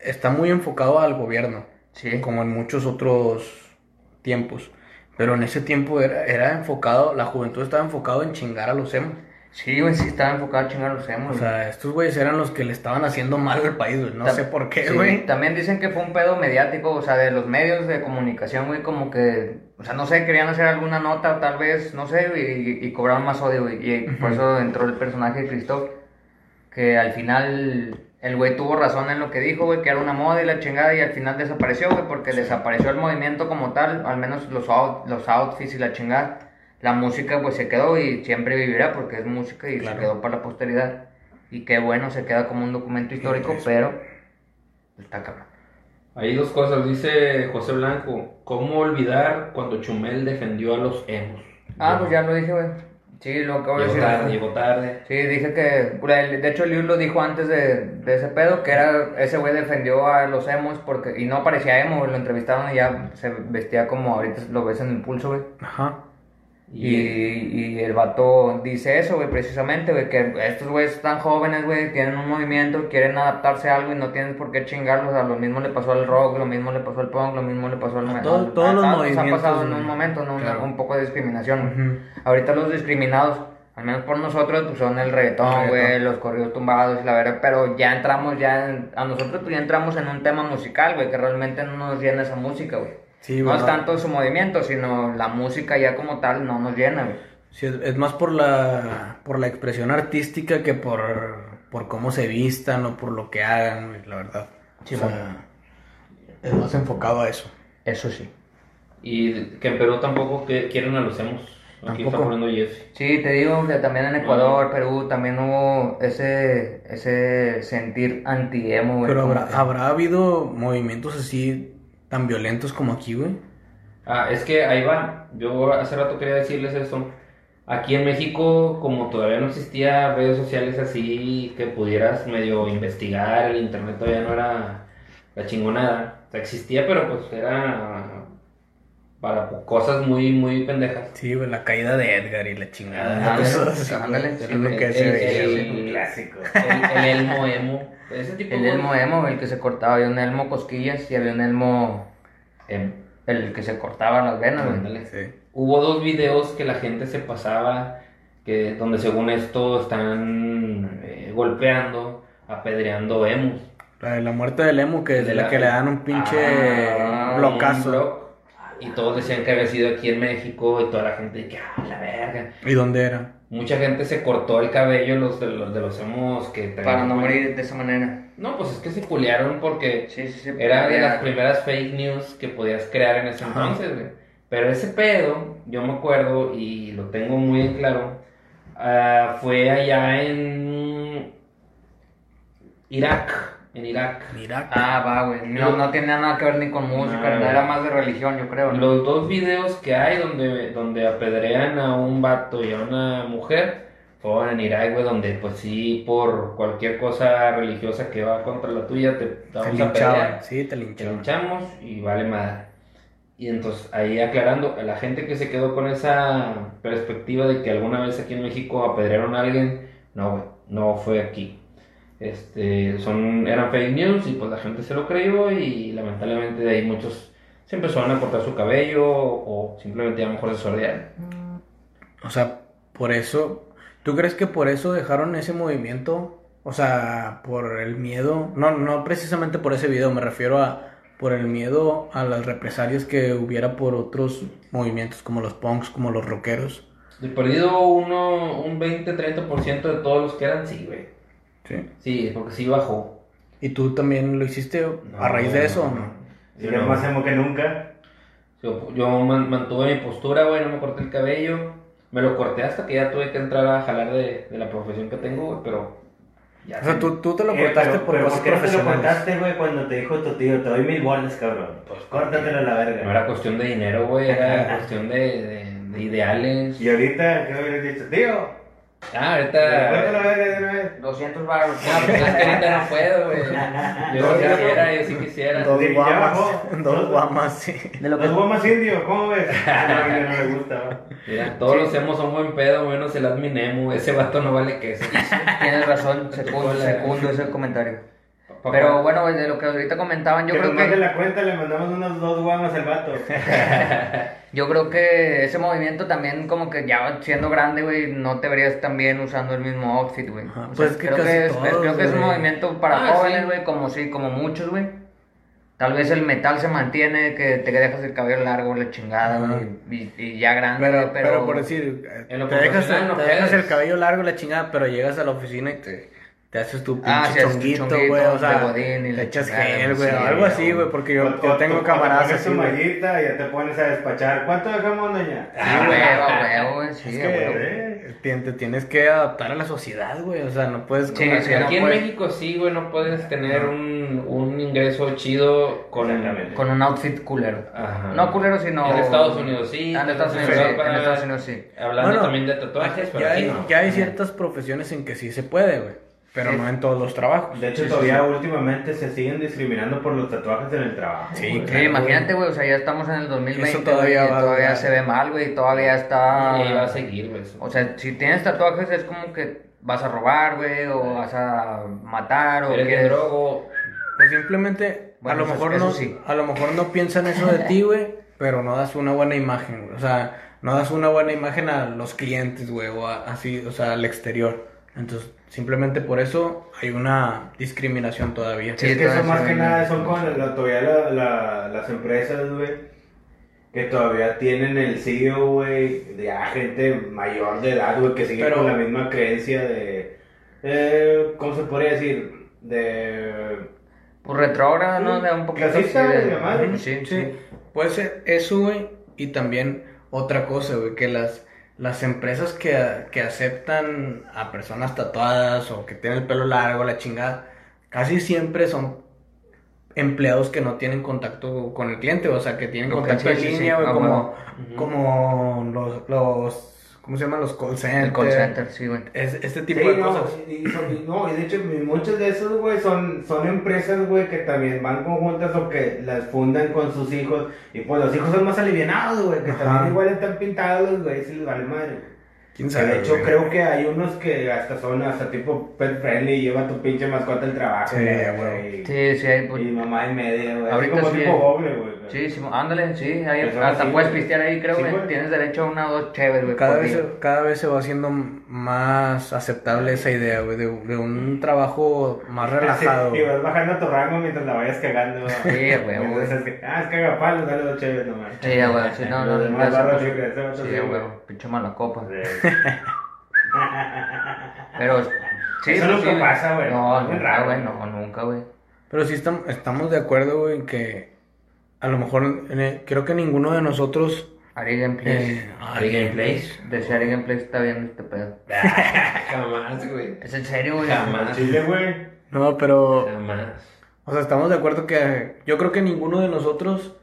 está muy enfocado al gobierno, Sí. como en muchos otros tiempos. Pero en ese tiempo era, era enfocado, la juventud estaba enfocado en chingar a los emos. Sí, güey, sí estaba enfocado a chingar a los O emos. sea, estos güeyes eran los que le estaban haciendo mal al país, güey. No Ta- sé por qué, sí, güey. También dicen que fue un pedo mediático, o sea, de los medios de comunicación, güey, como que, o sea, no sé, querían hacer alguna nota o tal vez, no sé, y, y cobraron más odio, güey. Y por eso entró el personaje de Christoph, que al final el güey tuvo razón en lo que dijo, güey, que era una moda y la chingada, y al final desapareció, güey, porque desapareció el movimiento como tal, al menos los, out- los outfits y la chingada. La música, pues se quedó y siempre vivirá porque es música y Claro. se quedó para la posteridad. Y qué bueno, se queda como un documento histórico, pero está cabrón. Hay dos cosas, dice José Blanco. ¿Cómo olvidar cuando Chumel defendió a los emos? Ah, pues ya lo dije, güey. Sí, lo acabo de Llegó decir. tarde, llegó tarde. Sí, dije que, de hecho Liu lo dijo antes de, de ese pedo, que era, ese güey defendió a los emos porque, y no parecía emo, lo entrevistaron y ya se vestía como ahorita lo ves en Impulso, güey. Ajá. Y, y el vato dice eso, güey, precisamente, güey, que estos güeyes están jóvenes, güey, tienen un movimiento, quieren adaptarse a algo y no tienen por qué chingarlos. A lo mismo le pasó al rock, lo mismo le pasó al punk, lo mismo le pasó al metal. todo- todos los nos ha movimientos, pasado en un momento, ¿no? Claro. un poco de discriminación. Ujú. Ahorita los discriminados, al menos por nosotros, pues son el reggaetón, güey, los corridos tumbados y la verdad, pero ya entramos ya, en- a nosotros pues ya entramos en un tema musical, güey, que realmente no nos llena esa música, güey. Sí, no es tanto su movimiento, sino la música ya como tal no nos llena, güey. Sí, es, más por la, por la expresión artística que por, por cómo se vistan o por lo que hagan, güey, la verdad. Sí, O sea, es más enfocado a eso. Eso sí. Y que en Perú tampoco que quieren a los emos. Aquí está Tampoco. Jesse. Sí, te digo que también en Ecuador, Perú, también hubo ese, ese sentir anti-emo. Pero habrá, habrá habido movimientos así tan violentos como aquí, güey. Ah, es que ahí va. Yo hace rato quería decirles eso. Aquí en México, como todavía no existía redes sociales así que pudieras medio investigar, el internet todavía no era la chingonada. O sea, existía, pero pues era para cosas muy, muy pendejas. Sí, güey, la caída de Edgar y la chingada. Ándale, cosas ándale, sí, es lo que El- se el- veía, clásico. El, el elmo emo. Ese tipo El de elmo emo, el que se cortaba, había un elmo cosquillas y había un elmo, Em, el que se cortaba las venas, güey. ándale. Sí. Hubo dos videos que la gente se pasaba, que donde según esto están eh, golpeando, apedreando emos. La de la muerte del emo, que es De la, la- que le dan un pinche Ah, blocazo. un bloc. Y todos decían que había sido aquí en México y toda la gente que, ah, la verga. ¿Y dónde era? Mucha gente se cortó el cabello, los de los, de los emos que... Para no morir de esa manera. No, pues es que se culearon porque Sí, sí, sí. era de las primeras fake news que podías crear en ese Ajá. entonces, güey. Pero ese pedo, yo me acuerdo y lo tengo muy en claro, ah, fue allá en Irak, en Irak. Mira. Ah, va, güey. No, no tiene nada que ver ni con música, güey. era más de religión, yo creo. ¿no? Los dos videos que hay donde, donde apedrean a un vato y a una mujer fueron en Irak, güey, donde pues sí, por cualquier cosa religiosa que va contra la tuya, te Te vamos a. Sí, te Te linchaban. linchamos y vale madre. Y entonces ahí aclarando, a la gente que se quedó con esa perspectiva de que alguna vez aquí en México apedrearon a alguien, no, güey, no fue aquí. Este, son, eran fake news y pues la gente se lo creyó y lamentablemente de ahí muchos se empezaron a cortar su cabello o simplemente a lo mejor se sordearon. O sea, por eso. ¿Tú crees que por eso dejaron ese movimiento? O sea, por el miedo, no, no precisamente por ese video, me refiero a por el miedo a las represalias que hubiera por otros movimientos como los punks, como los rockeros. De perdido uno, un 20-30% de todos los que eran, sí, güey. Sí. Sí, porque sí bajó. ¿Y tú también lo hiciste a raíz de eso o no? Si no más emo que nunca. Yo, yo man- mantuve mi postura, güey, no me corté el cabello. Me lo corté hasta que ya tuve que entrar a jalar de, de la profesión que tengo, güey, pero... Ya O sea, sí. tú, tú te lo Eh, cortaste pero- por pero cosas ¿por qué no te lo profesionales. cortaste, güey, cuando te dijo tu tío, te doy mil bolas, cabrón? Pues córtatelo a la verga. No era cuestión de dinero, güey, era cuestión de, de, de ideales. Y ahorita, ¿qué hubieras dicho? Tío, Ah, ahorita... verga de una vez. 200 baros. No, pues es que ahorita no puedo, güey. Yo sí quisiera, yo sí quisiera. Dos guamas, dos guamas, sí. De lo que Los gomas indios, ¿cómo ves? A mí no le gusta. Mira, todos los hemos son buen pedo, menos el adminemo. Ese vato no vale queso. Tienes razón, segundo, Hola. segundo ese comentario. Papá. Pero bueno, de lo que ahorita comentaban, yo que creo nos que la cuenta, le mandamos unos dos guamas al vato. yo creo que ese movimiento también como que ya siendo grande, güey, no te verías también usando el mismo outfit, güey. O pues sea, es que creo, casi que es, todos, creo que es un movimiento para Ah, jóvenes, sí. güey, como sí, como muchos, güey. Tal vez el metal se mantiene, que te dejas el cabello largo, la chingada, Ajá. güey, y, y ya grande, Pero, güey, pero, por decir, te dejas, te dejas el cabello largo, la chingada, pero llegas a la oficina y te, te haces tu pinche Ah, haces tu chonguito, güey, o sea, godín te echas gel, güey, güey, sí, algo güey. así, güey, porque yo, O- yo tengo camaradas así, tu güey. mallita y ya te pones a despachar. ¿Cuánto dejamos, doña? Sí, güey, huevo, güey, sí, eh. te, tienes que adaptar a la sociedad, güey, o sea, no puedes... Sí, no Aquí en puedes- México sí, güey, no puedes tener un, un ingreso chido con... Con un outfit culero. Ajá. No culero, sino... En Estados Unidos sí. Ah, en Estados Unidos sí, Europa, en Estados Unidos sí. Hablando también de tatuajes, pero ya hay ciertas profesiones en que sí se puede, güey, pero Sí. no en todos los trabajos. De hecho, Sí, todavía sí. últimamente se siguen discriminando por los tatuajes en el trabajo. Sí, güey. Sí, claro, imagínate, güey, o sea, ya estamos en el 2020, Eso todavía güey, y va todavía se ve mal, güey, todavía está... Y va a seguir, güey. eso. O sea, si tienes tatuajes es como que vas a robar, güey, o vas a matar, o Eres quieres... drogo. Pues simplemente, Bueno, a lo mejor no, sí. a lo mejor no piensan eso de ti, güey, pero no das una buena imagen, güey. O sea, no das una buena imagen a los clientes, güey, o a- así, o sea, al exterior. Entonces, simplemente por eso hay una discriminación todavía. Sí, es que eso más que nada son con la, todavía la- la- las empresas, güey, que todavía tienen el CEO, güey, de ya gente mayor de edad, güey, que sigue Pero- con la misma creencia de, eh, ¿cómo se podría decir? De... Pues retrógrado, ¿no? Sí, De un poquito clasista, así de- Sí, Sí, sí. puede ser eso, güey, y también otra cosa, güey, que las, las empresas que, que aceptan a personas tatuadas o que tienen el pelo largo, la chingada, casi siempre son empleados que no tienen contacto con el cliente, o sea, que tienen contacto sí, en sí, sí, línea, güey, ah, como, como los, los, ¿cómo se llaman? Los call centers. El call center, sí, güey. Es- este tipo Sí, de no, cosas. Y, y son- y no, y de hecho muchos de esos, güey, son, son empresas, güey, que también van conjuntas o que las fundan con sus hijos. Y pues los hijos son más alivianados, güey, que Ajá. también igual están pintados los güeyes y les vale madre. güey. ¿Quién Que sabe? de hecho güey? creo que hay unos que hasta son hasta tipo pet friendly y lleva tu pinche mascota al trabajo, Sí, güey, güey. y- Sí, sí, hay... pues, Y mamá en medio, güey. Ahorita Ahorita como sí, tipo eh. doble, güey. Sí, sí, ándale, sí, ahí hasta sí, puedes pistear ahí, creo, Sí, güey. güey. Tienes derecho a una o dos chéves, güey. Cada vez, día. cada vez se va haciendo más aceptable esa idea, güey, de, de un trabajo más relajado. Y vas bajando tu rango mientras la vayas cagando. Sí, güey, güey. Entonces, que, Ah, es cagapalos, dale dos chéves nomás. Sí, güey, sí, no, no, no, Sí, sí, güey, pinche mala copa. Sí. Pero, sí, Eso pues, nunca sí, pasa, güey. No, Es nunca, raro, güey, no, nunca, güey. Pero sí estam- estamos de acuerdo, güey, en que a lo mejor en el- creo que ninguno de nosotros... Ari Gameplays. eh, Ari Gameplays. Decía Ari Gameplays está viendo este pedo. Jamás, güey. Es en serio, güey. Jamás. Chile, güey. no, pero... Jamás. O sea, estamos de acuerdo que yo creo que ninguno de nosotros,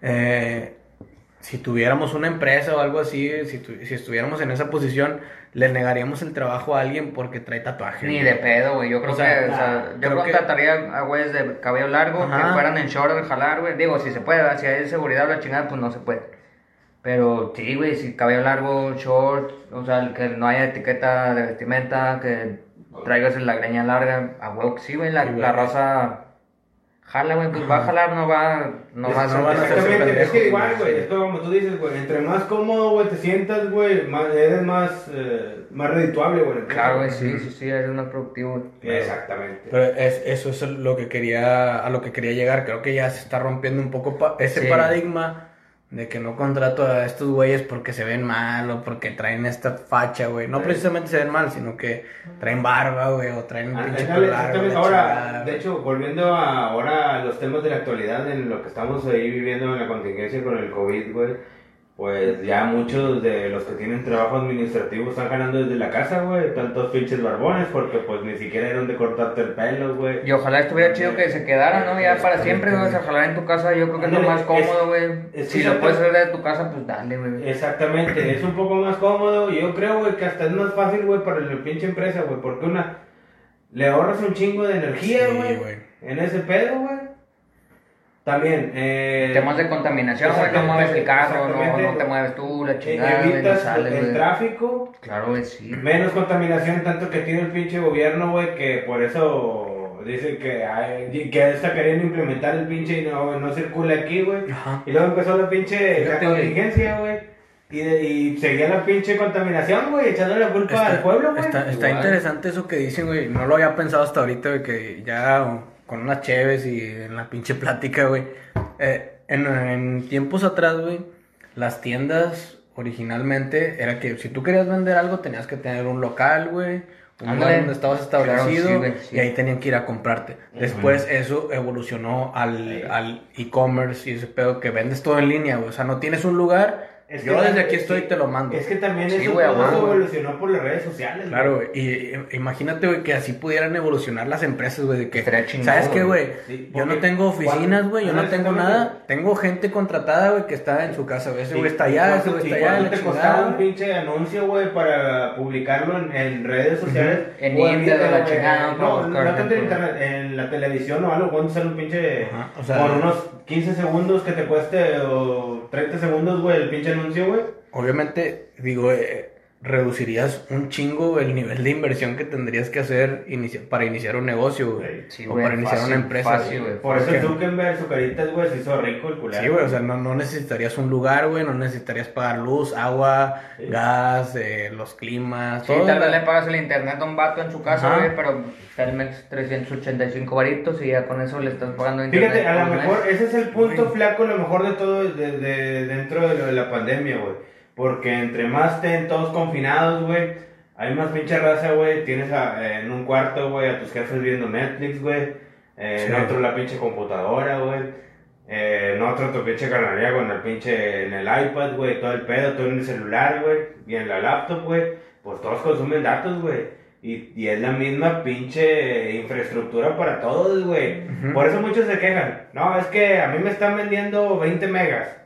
eh, si tuviéramos una empresa o algo así, si, tu- si estuviéramos en esa posición, le negaríamos el trabajo a alguien porque trae tatuaje. Ni de pedo, güey. Yo creo O sea, que, o sea, nah, yo creo que- contrataría a güeyes de cabello largo Ajá. que fueran en short de jalar, güey. Digo, si se puede, si hay seguridad o la chingada, pues no se puede. Pero sí, güey, si cabello largo, short, o sea, que no haya etiqueta de vestimenta, que traigas la greña larga, a huevo que sí, güey. La, Sí, la raza jala, güey, pues va a jalar, no va, no va a no ser- a Exactamente, es que igual, güey. es como tú dices, güey, entre más cómodo, güey, te sientas, güey, más, eres más, eh, más redituable, güey. Claro, güey, sí, sí, sí, eres más productivo. Exactamente. Pero es, eso es lo que quería, a lo que quería llegar. Creo que ya se está rompiendo un poco pa- ese Sí. paradigma de que no contrato a estos güeyes porque se ven mal o porque traen esta facha, güey. No Sí. precisamente se ven mal, sino que traen barba, güey, o traen un Ah, pinche largo, la Ahora, chingada, de hecho, volviendo a, ahora a los temas de la actualidad, en lo que estamos ahí viviendo en la contingencia con el COVID, güey, pues ya muchos de los que tienen trabajo administrativo están ganando desde la casa, güey, tantos pinches barbones, porque pues ni siquiera hay donde cortarte el pelo, güey. Y ojalá estuviera chido que se quedara, ¿no? Ya para siempre, güey, o sea, jalar en tu casa, yo creo que es lo más cómodo, güey. Si lo puedes hacer de tu casa, pues dale, güey. Exactamente, es un poco más cómodo yo creo, güey, que hasta es más fácil, güey, para la pinche empresa, güey, porque una, le ahorras un chingo de energía, Sí, güey, güey. en ese pedo, güey. También, eh... Temas de contaminación, güey, no mueves el carro, no, no te mueves tú, la eh, chingada, no evitas sales, el tráfico, Claro, güey, sí. menos contaminación, tanto que tiene el pinche gobierno, güey, que por eso dicen que, hay, que está queriendo implementar el pinche y no, no circula aquí, güey. Y luego empezó la pinche la contingencia, güey. Y, de- y seguía la pinche contaminación, güey, echando la culpa al pueblo, güey. Está, está interesante eso que dicen, güey. No lo había pensado hasta ahorita, güey, que ya con unas cheves y en la pinche plática, güey. Eh, en, en tiempos atrás, güey, las tiendas originalmente era que si tú querías vender algo tenías que tener un local, güey. Un lugar donde estabas Claro, establecido sí, güey, sí. y ahí tenían que ir a comprarte. Después eso evolucionó al, al e-commerce y ese pedo que vendes todo en línea, güey. O sea, no tienes un lugar. Es que yo desde aquí estoy sí, te lo mando. Es que también Sí, eso todo evolucionó por las redes sociales. Claro, güey. Y, y- imagínate, güey, que así pudieran evolucionar las empresas, güey. De que, chingón, ¿sabes qué, güey? Sí, yo no tengo oficinas, cuando- güey. Yo Ah, no tengo exactamente. nada. Tengo gente contratada, güey, que está en su casa. güey. Ese güey está allá, ese güey ¿Y está allá. te costaba chingada, un pinche anuncio, güey, para publicarlo en, en redes sociales? En O Inter, video, la chingada, No, no, tanto en internet, en la televisión o algo, cuánto sale un pinche... Ajá, o sea- por unos 15 segundos que te cueste, o 30 segundos, güey, el pinche anuncio, güey. Obviamente, digo, eh, reducirías un chingo el nivel de inversión que tendrías que hacer para iniciar un negocio, güey. Sí, o güey, para iniciar fácil, una empresa. fácil, güey. Por eso Zuckerberg, su caritas, güey, se hizo rico el culero. Sí, güey, o sea, no, no necesitarías un lugar, güey, no necesitarías pagar luz, agua, Sí. gas, eh, los climas, Sí, todo. tal vez le pagas el internet a un vato en su casa, Ajá. güey, pero Telmex 385 varitos y ya con eso le estás pagando internet. Fíjate, a lo mejor mes. ese es el punto Güey. flaco, a lo mejor de todo de, de- dentro de lo de la pandemia, güey. Porque entre más estén todos confinados, güey, hay más pinche raza, güey. Tienes a- eh, en un cuarto, güey, a tus jefes viendo Netflix, güey. Eh, Sí. En otro la pinche computadora, güey. Eh, en otro tu pinche carnaría con el pinche en el iPad, güey, todo el pedo, todo en el celular, güey, y en la laptop, güey. Pues todos consumen datos, güey. Y, y es la misma pinche infraestructura para todos, güey. Ujú. Por eso muchos se quejan. No, es que a mí me están vendiendo 20 megas.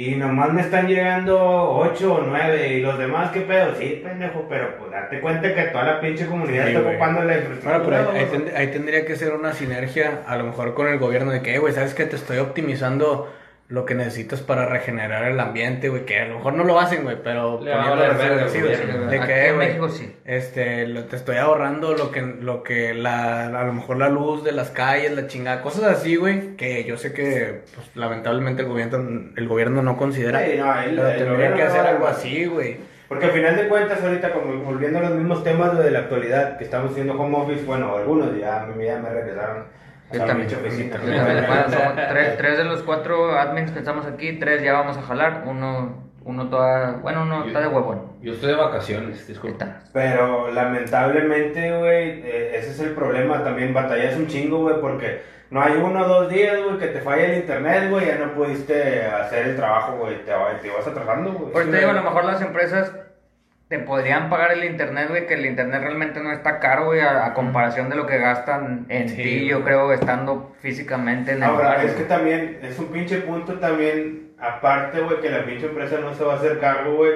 Y nomás me están llegando 8 o 9. Y los demás, ¿qué pedo? Sí, pendejo, pero pues date cuenta que toda la pinche comunidad Sí, está güey. ocupando la Bueno, infraestructura. pero ahí, ahí ahí tendría que ser una sinergia, a lo mejor con el gobierno, de que, "Eh, güey, ¿sabes que Te estoy optimizando lo que necesitas para regenerar el ambiente, güey, que a lo mejor no lo hacen, güey, pero Le va a verga sí, güey, de que, en güey, México sí. este, lo- te estoy ahorrando lo que, lo que la, a lo mejor la luz de las calles, la chingada, cosas así, güey, que yo sé que, pues, lamentablemente el gobierno, el gobierno no considera, Sí, no, el- pero el tendría que hacer algo así, güey. Porque al final de cuentas, ahorita, como volviendo a los mismos temas de la actualidad, que estamos haciendo home office, bueno, algunos ya, a mí ya me regresaron Yo también. pinche oficina. Yo también, bueno, somos tres, tres de los cuatro admins que estamos aquí, tres ya vamos a jalar, uno, uno toda, bueno, uno está de huevón. Yo estoy de vacaciones, disculpa. Pero lamentablemente, güey, eh, ese es el problema. También batallas un chingo, güey, porque no hay uno o dos días, güey, que te falla el internet, güey, ya no pudiste hacer el trabajo, güey, te, va- te vas atrasando, güey. Por eso Sí, te digo, a lo mejor las empresas te podrían pagar el internet, güey, que el internet realmente no está caro, güey, a, a comparación de lo que gastan en Sí, ti, yo creo, estando físicamente en el Ahora, lugar. es que también es un pinche punto también, aparte, güey, que la pinche empresa no se va a hacer cargo, güey,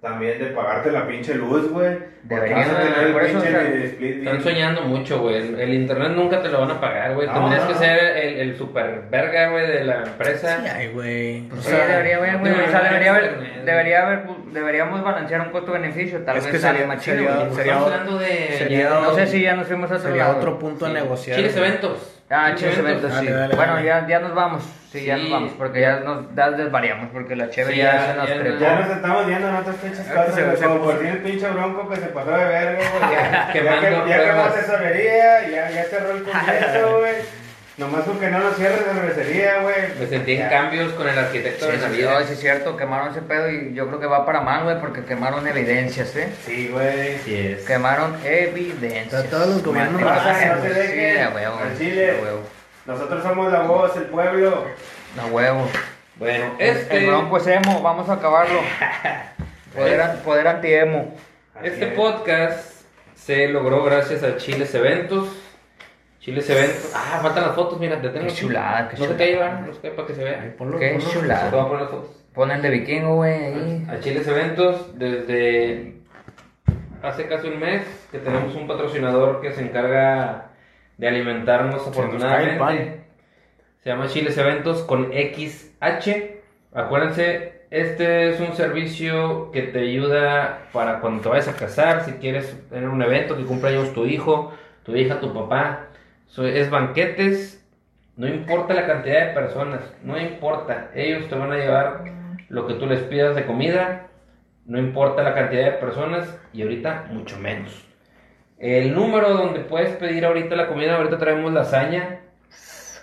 también de pagarte la pinche luz, güey. Deberían, a el por eso, pinche o sea, split Están bien- soñando mucho, güey. El, el internet nunca te lo van a pagar, güey. No, Tendrías no, que no. ser el, el super verga, güey, de la empresa. Sí, ay, güey. O Pues Sí, sea, debería haber, güey, no o sea, debería haber, debería haber, deberíamos balancear un costo-beneficio, tal Es vez que sería- más chido, sería- güey. sería- Estamos hablando de... sería- No sé si ya nos fuimos a otro sería lado. otro punto a Sí. negociar. ¿Quieres güey. eventos? Ah, Eventos, Dale, sí. dale, bueno, dale. Ya, ya nos vamos. Sí, ya nos vamos, porque ya nos ya desvariamos, porque la chévere Sí, ya, ya- se nos ya- trepó. Ya nos estamos viendo en otras pinches cosas, se- como por fin el pinche bronco que se pasó de verga, güey. Ya, que, ya quemó pruebas. tesorería, ya, ya cerró el congreso, güey. Nomás con que no nos cierre cervecería, güey. Me sentí en cambios con el arquitecto Sí, de sí, Navidad. sí, es cierto, quemaron ese pedo y yo creo que va para mal, güey, porque quemaron evidencias, ¿eh? Sí, güey. Así es. Quemaron evidencias. A todos los gobiernos No, lo no se dejen. Sí, a huevo, Al Chile. a huevo. Nosotros somos la voz, el pueblo. A huevo. Bueno, Este... El bronco es emo, vamos a acabarlo. Poder, an- poder anti-emo. Este es. podcast se logró gracias a Chiles Eventos. Chiles Eventos. Ah, faltan las fotos, mira, deténlo. Qué chulada, qué No se cae, ¿verdad? No se para que se vea. Ponlo, Qué ponlo. chulada. Te voy a poner las fotos. Pon el de vikingo, güey, ahí. A Chiles Eventos, desde hace casi un mes que tenemos un patrocinador que se encarga de alimentarnos afortunadamente. Se llama Chiles Eventos con XH. Acuérdense, este es un servicio que te ayuda para cuando te vayas a casar, si quieres tener un evento que cumpla años tu hijo, tu hija, tu papá. So, es banquetes, no importa la cantidad de personas, no importa. Ellos te van a llevar lo que tú les pidas de comida, no importa la cantidad de personas y ahorita mucho menos. El número donde puedes pedir ahorita la comida, ahorita traemos lasaña.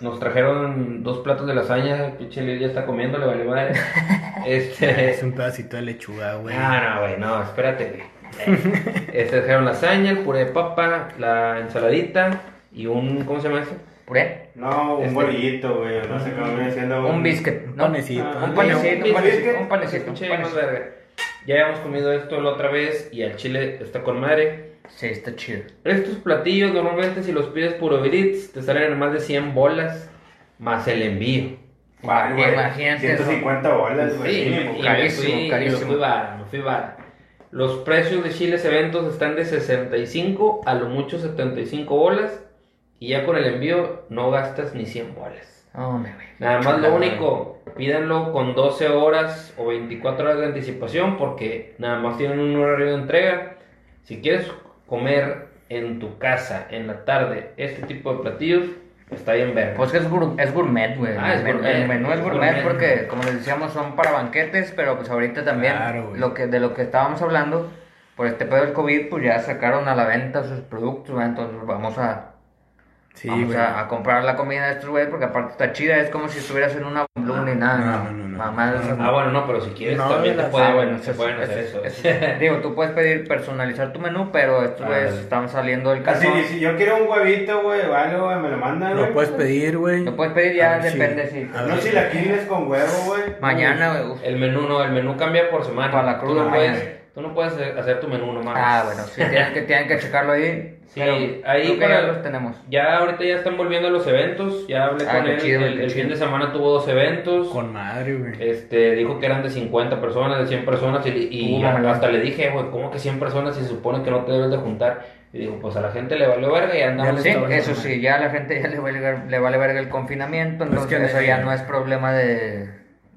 Nos trajeron dos platos de lasaña, pinche Lili ya está comiendo, le vale madre. Este, Es un pedacito de lechuga, güey. Ah, no, güey, no, espérate, güey. Eh, Este trajeron lasaña, el puré de papa, la ensaladita y un, ¿cómo se llama eso? Puré. No, un Este- bolillito, güey. No sé cómo viene siendo. Un biscuit. Un ¿no? panecito. Ah, Un panecito, un biscuit. panecito, un panecito. un panecito. Ya habíamos comido esto la otra vez y al chile está con madre. Sí, está chido. Estos platillos normalmente si los pides por Uber Eats te salen en más de 100 bolas más el envío. ¿Cuál, güey? Imagínate eso. 150 bolas, güey. Sí, mínimo. carísimo, carísimo. Fui vara, me fui vara. Los precios de Chiles Eventos están de 65 a lo mucho 75 bolas y ya con el envío no gastas ni 100 bolas. Güey. Nada más lo único, pídanlo con 12 horas o 24 horas de anticipación porque nada más tienen un horario de entrega. Si quieres comer en tu casa en la tarde este tipo de platillos, está bien verga. Pues que es, gour- es gourmet, güey. Ah, es el, menú- gourmet, el menú es gourmet, gourmet. porque, como les decíamos, son para banquetes, pero pues ahorita también, Claro, güey. lo que, de lo que estábamos hablando, por este pedo del COVID, pues ya sacaron a la venta sus productos, ¿verdad? entonces vamos a, Sí, vamos güey. a, a comprar la comida de estos güeyes, porque aparte está chida, es como si estuvieras en una blue ni nada. No, no, no, no. Mamá Ah, bueno, no, pero si quieres No, también te las- Ah, bueno, se eso- pueden hacer eso. Digo, tú puedes pedir personalizar tu menú, pero estos Ah, güeyes dale. están saliendo del Así, calzón. si yo quiero un huevito, güey, o algo, güey, me lo mandan, güey. Lo puedes pedir, güey. Lo puedes pedir ya, ver si- depende si... a ver No si- chilaquiles con huevo, güey. Mañana, güey. uf. El menú no, el menú cambia por semana. Para la cruda puedes, tú no puedes hacer tu menú nomás. Ah, bueno, sí, tienen que, tienen que checarlo ahí. Sí, pero ahí creo que para- ya los tenemos. Ya ahorita ya están volviendo a los eventos. Ya hablé Ah, con él. chido, el fin de semana tuvo dos eventos. Con madre, güey. Este, dijo que eran de 50 personas, de 100 personas. Y, y Uh, hasta le dije, güey, ¿cómo que 100 personas si se supone que no te debes de juntar? Y dijo, pues a la gente le valió verga y andamos. Sí, eso sí, ya a la gente ya le vale, ver- le vale verga el confinamiento, Pues entonces que- eso ya no es problema de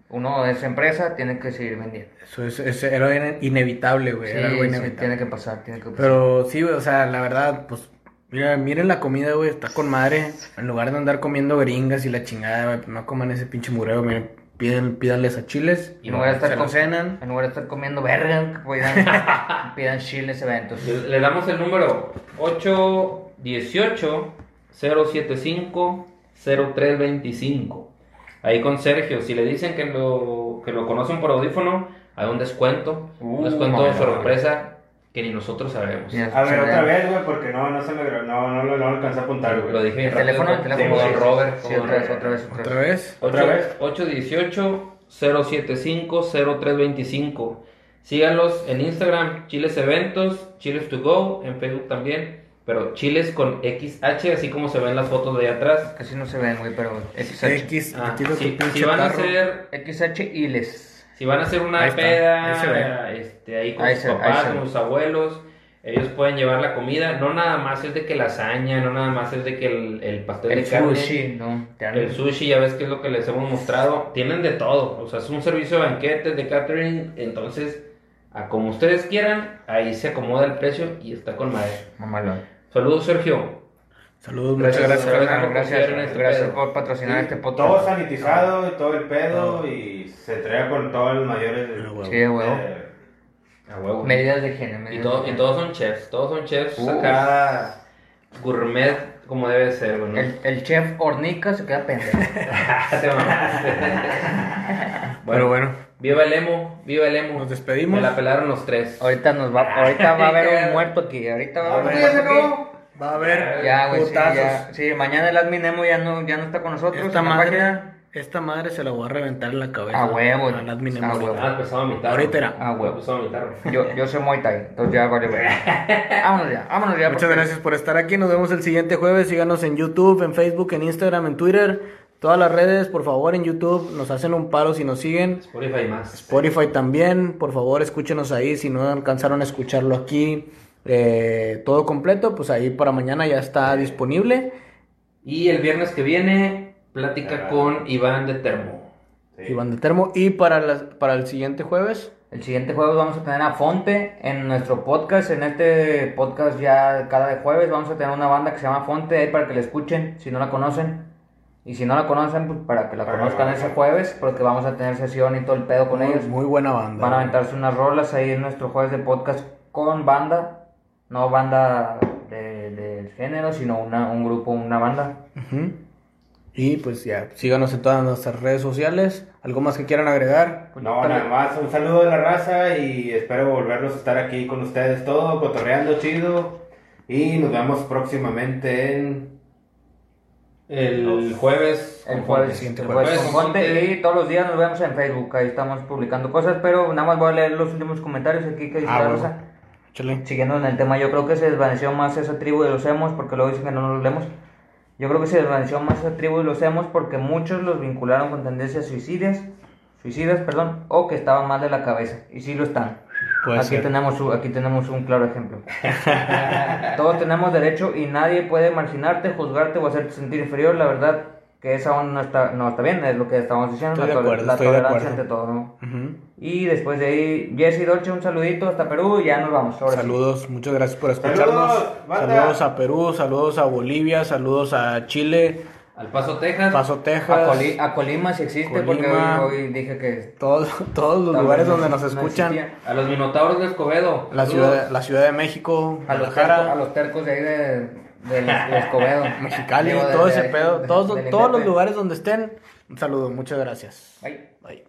uno de esa empresa, tiene que seguir vendiendo. Eso es, es- era ine- inevitable, güey. Sí, era algo sí, inevitable. tiene que pasar, tiene que pasar. Pero sí, güey, o sea, la verdad, pues, mira, miren la comida, güey, está con madre. En lugar de andar comiendo gringas y la chingada, güey, pues, no coman ese pinche mureo, miren, piden, pídanles a chiles. Y no voy a estar con- cenan. En lugar de estar comiendo verga, pidan, pidan chiles eventos. Le, le damos el número 818 075 0325. Ahí con Sergio, si le dicen que lo, que lo conocen por audífono, hay un descuento. Uh, un descuento de sorpresa que ni nosotros sabemos. Mira, A ver, otra vez, güey, porque no, no se me no, no, lo- no alcancé a apuntar, Lo, güey. lo dije bien El rápido, teléfono, el teléfono. Don sí, Robert. Sí, otra vez, otra vez, otra ¿Otra vez. ¿Otra vez? 818 075 0325. Síganlos en Instagram, Chiles Eventos, Chiles to Go, en Facebook también, pero Chiles con XH, así como se ven las fotos de allá atrás. Casi no se ven, güey, pero XH. X, Ah, si, si van a hacer XH y les. Si van a hacer una Ahí peda ahí se ve. este, ahí con Ahí sus se- ahí papás, se ve. con sus abuelos, ellos pueden llevar la comida. No nada más es de que lasaña, no nada más es de que el, el pastel El de carne. sushi, ¿no? El sushi, ya ves que es lo que les hemos mostrado. Tienen de todo. O sea, es un servicio de banquetes, de catering. Entonces, a como ustedes quieran, ahí se acomoda el precio y está con madre. Mamalón. Saludos, Sergio. Saludos, muchas Gracias, gracias. gracias. este gracias por patrocinar este Todo podcast. sanitizado y todo el pedo y se entrega con todos los mayores. Ah, huevo. Sí, de huevo. eh, A huevo. Medidas de higiene. Y, todo- y todos son chefs, todos son chefs acá gourmet como debe ser. El, el chef hornica se queda pendejo. Te mamaste. Pero bueno, Viva el emo, viva el emo. Nos despedimos. Me la pelaron los tres. ahorita nos va, ahorita va a haber un muerto aquí. Ahorita va a haber un muerto aquí. va a haber Ya, güey, sí, ya. Sí, mañana el admin Nemo ya no, ya no está con nosotros. Esta madre, página. esta madre se la voy a reventar en la cabeza. A huevo, Al admin a Emory. huevo. Ah, empezó a vomitar. Ahorita era. Ah, huevo. Empezó a vomitar. Yo, yo soy Muay Thai, entonces ya vale, güey. Vámonos ya, vámonos ya. Muchas porque- gracias por estar aquí. Nos vemos el siguiente jueves. Síganos en YouTube, en Facebook, en Instagram, en Twitter. Todas las redes, por favor, en YouTube. Nos hacen un paro si nos siguen. Spotify más. Spotify también. Por favor, escúchenos ahí. Si no alcanzaron a escucharlo aquí eh, todo completo, pues ahí para mañana ya está disponible. Y el viernes que viene, plática con Iván de Termo. sí. Iván de Termo. Y para, las- para el siguiente jueves, El siguiente jueves vamos a tener a Fonte en nuestro podcast. En este podcast ya cada jueves vamos a tener una banda que se llama Fonte ahí para que la escuchen si no la conocen. Y si no la conocen, pues para que la Para conozcan ese jueves, porque vamos a tener sesión y todo el pedo con muy, ellos. muy buena banda. Van a aventarse unas rolas ahí en nuestro jueves de podcast con banda. No banda de- del género, sino una, un grupo, una banda. Y pues ya, síganos en todas nuestras redes sociales. ¿Algo más que quieran agregar? No, nada más, un saludo de la raza y espero volvernos a estar aquí con ustedes todo, cotorreando chido. Y nos vemos próximamente en... El jueves. El jueves, siguiente el jueves. Y todos los días nos vemos en Facebook. Ahí estamos publicando cosas, pero nada más voy a leer los últimos comentarios aquí que dice Ah, la bueno. Rosa. Échale. Siguiendo en el tema, yo creo que se desvaneció más esa tribu de los hemos, porque luego dicen que no los leemos. Yo creo que se desvaneció más esa tribu de los hemos porque muchos los vincularon con tendencias suicidas, suicidas, perdón, o que estaban mal de la cabeza. Y sí lo están. Puede aquí ser. tenemos un- aquí tenemos un claro ejemplo. Todos tenemos derecho y nadie puede marginarte, juzgarte o hacerte sentir inferior. La verdad que esa aún no está, no está bien, es lo que estamos diciendo. Estoy la, acuerdo, la estoy de tolerancia acuerdo. ante todo. ¿no? Ujú. Y después de ahí, Jesse Dolce, un saludito hasta Perú y ya nos vamos. Ahora sí. Saludos, muchas gracias por escucharnos. Saludos. Saludos a Perú, saludos a Bolivia, saludos a Chile, Al Paso, Texas. Paso, A, Texas, Coli- a Colima si existe, porque Colima. hoy, hoy dije que... todos, todos los lugares donde no- nos no escuchan. A los Minotauros de Escobedo. La ciudad, la ciudad de México, A los, tercos, a los tercos de ahí de, de, de Escobedo. Mexicali, Digo, todo de- ese pedo, todos, todos los lugares donde estén. Un saludo, muchas gracias. Bye. Bye.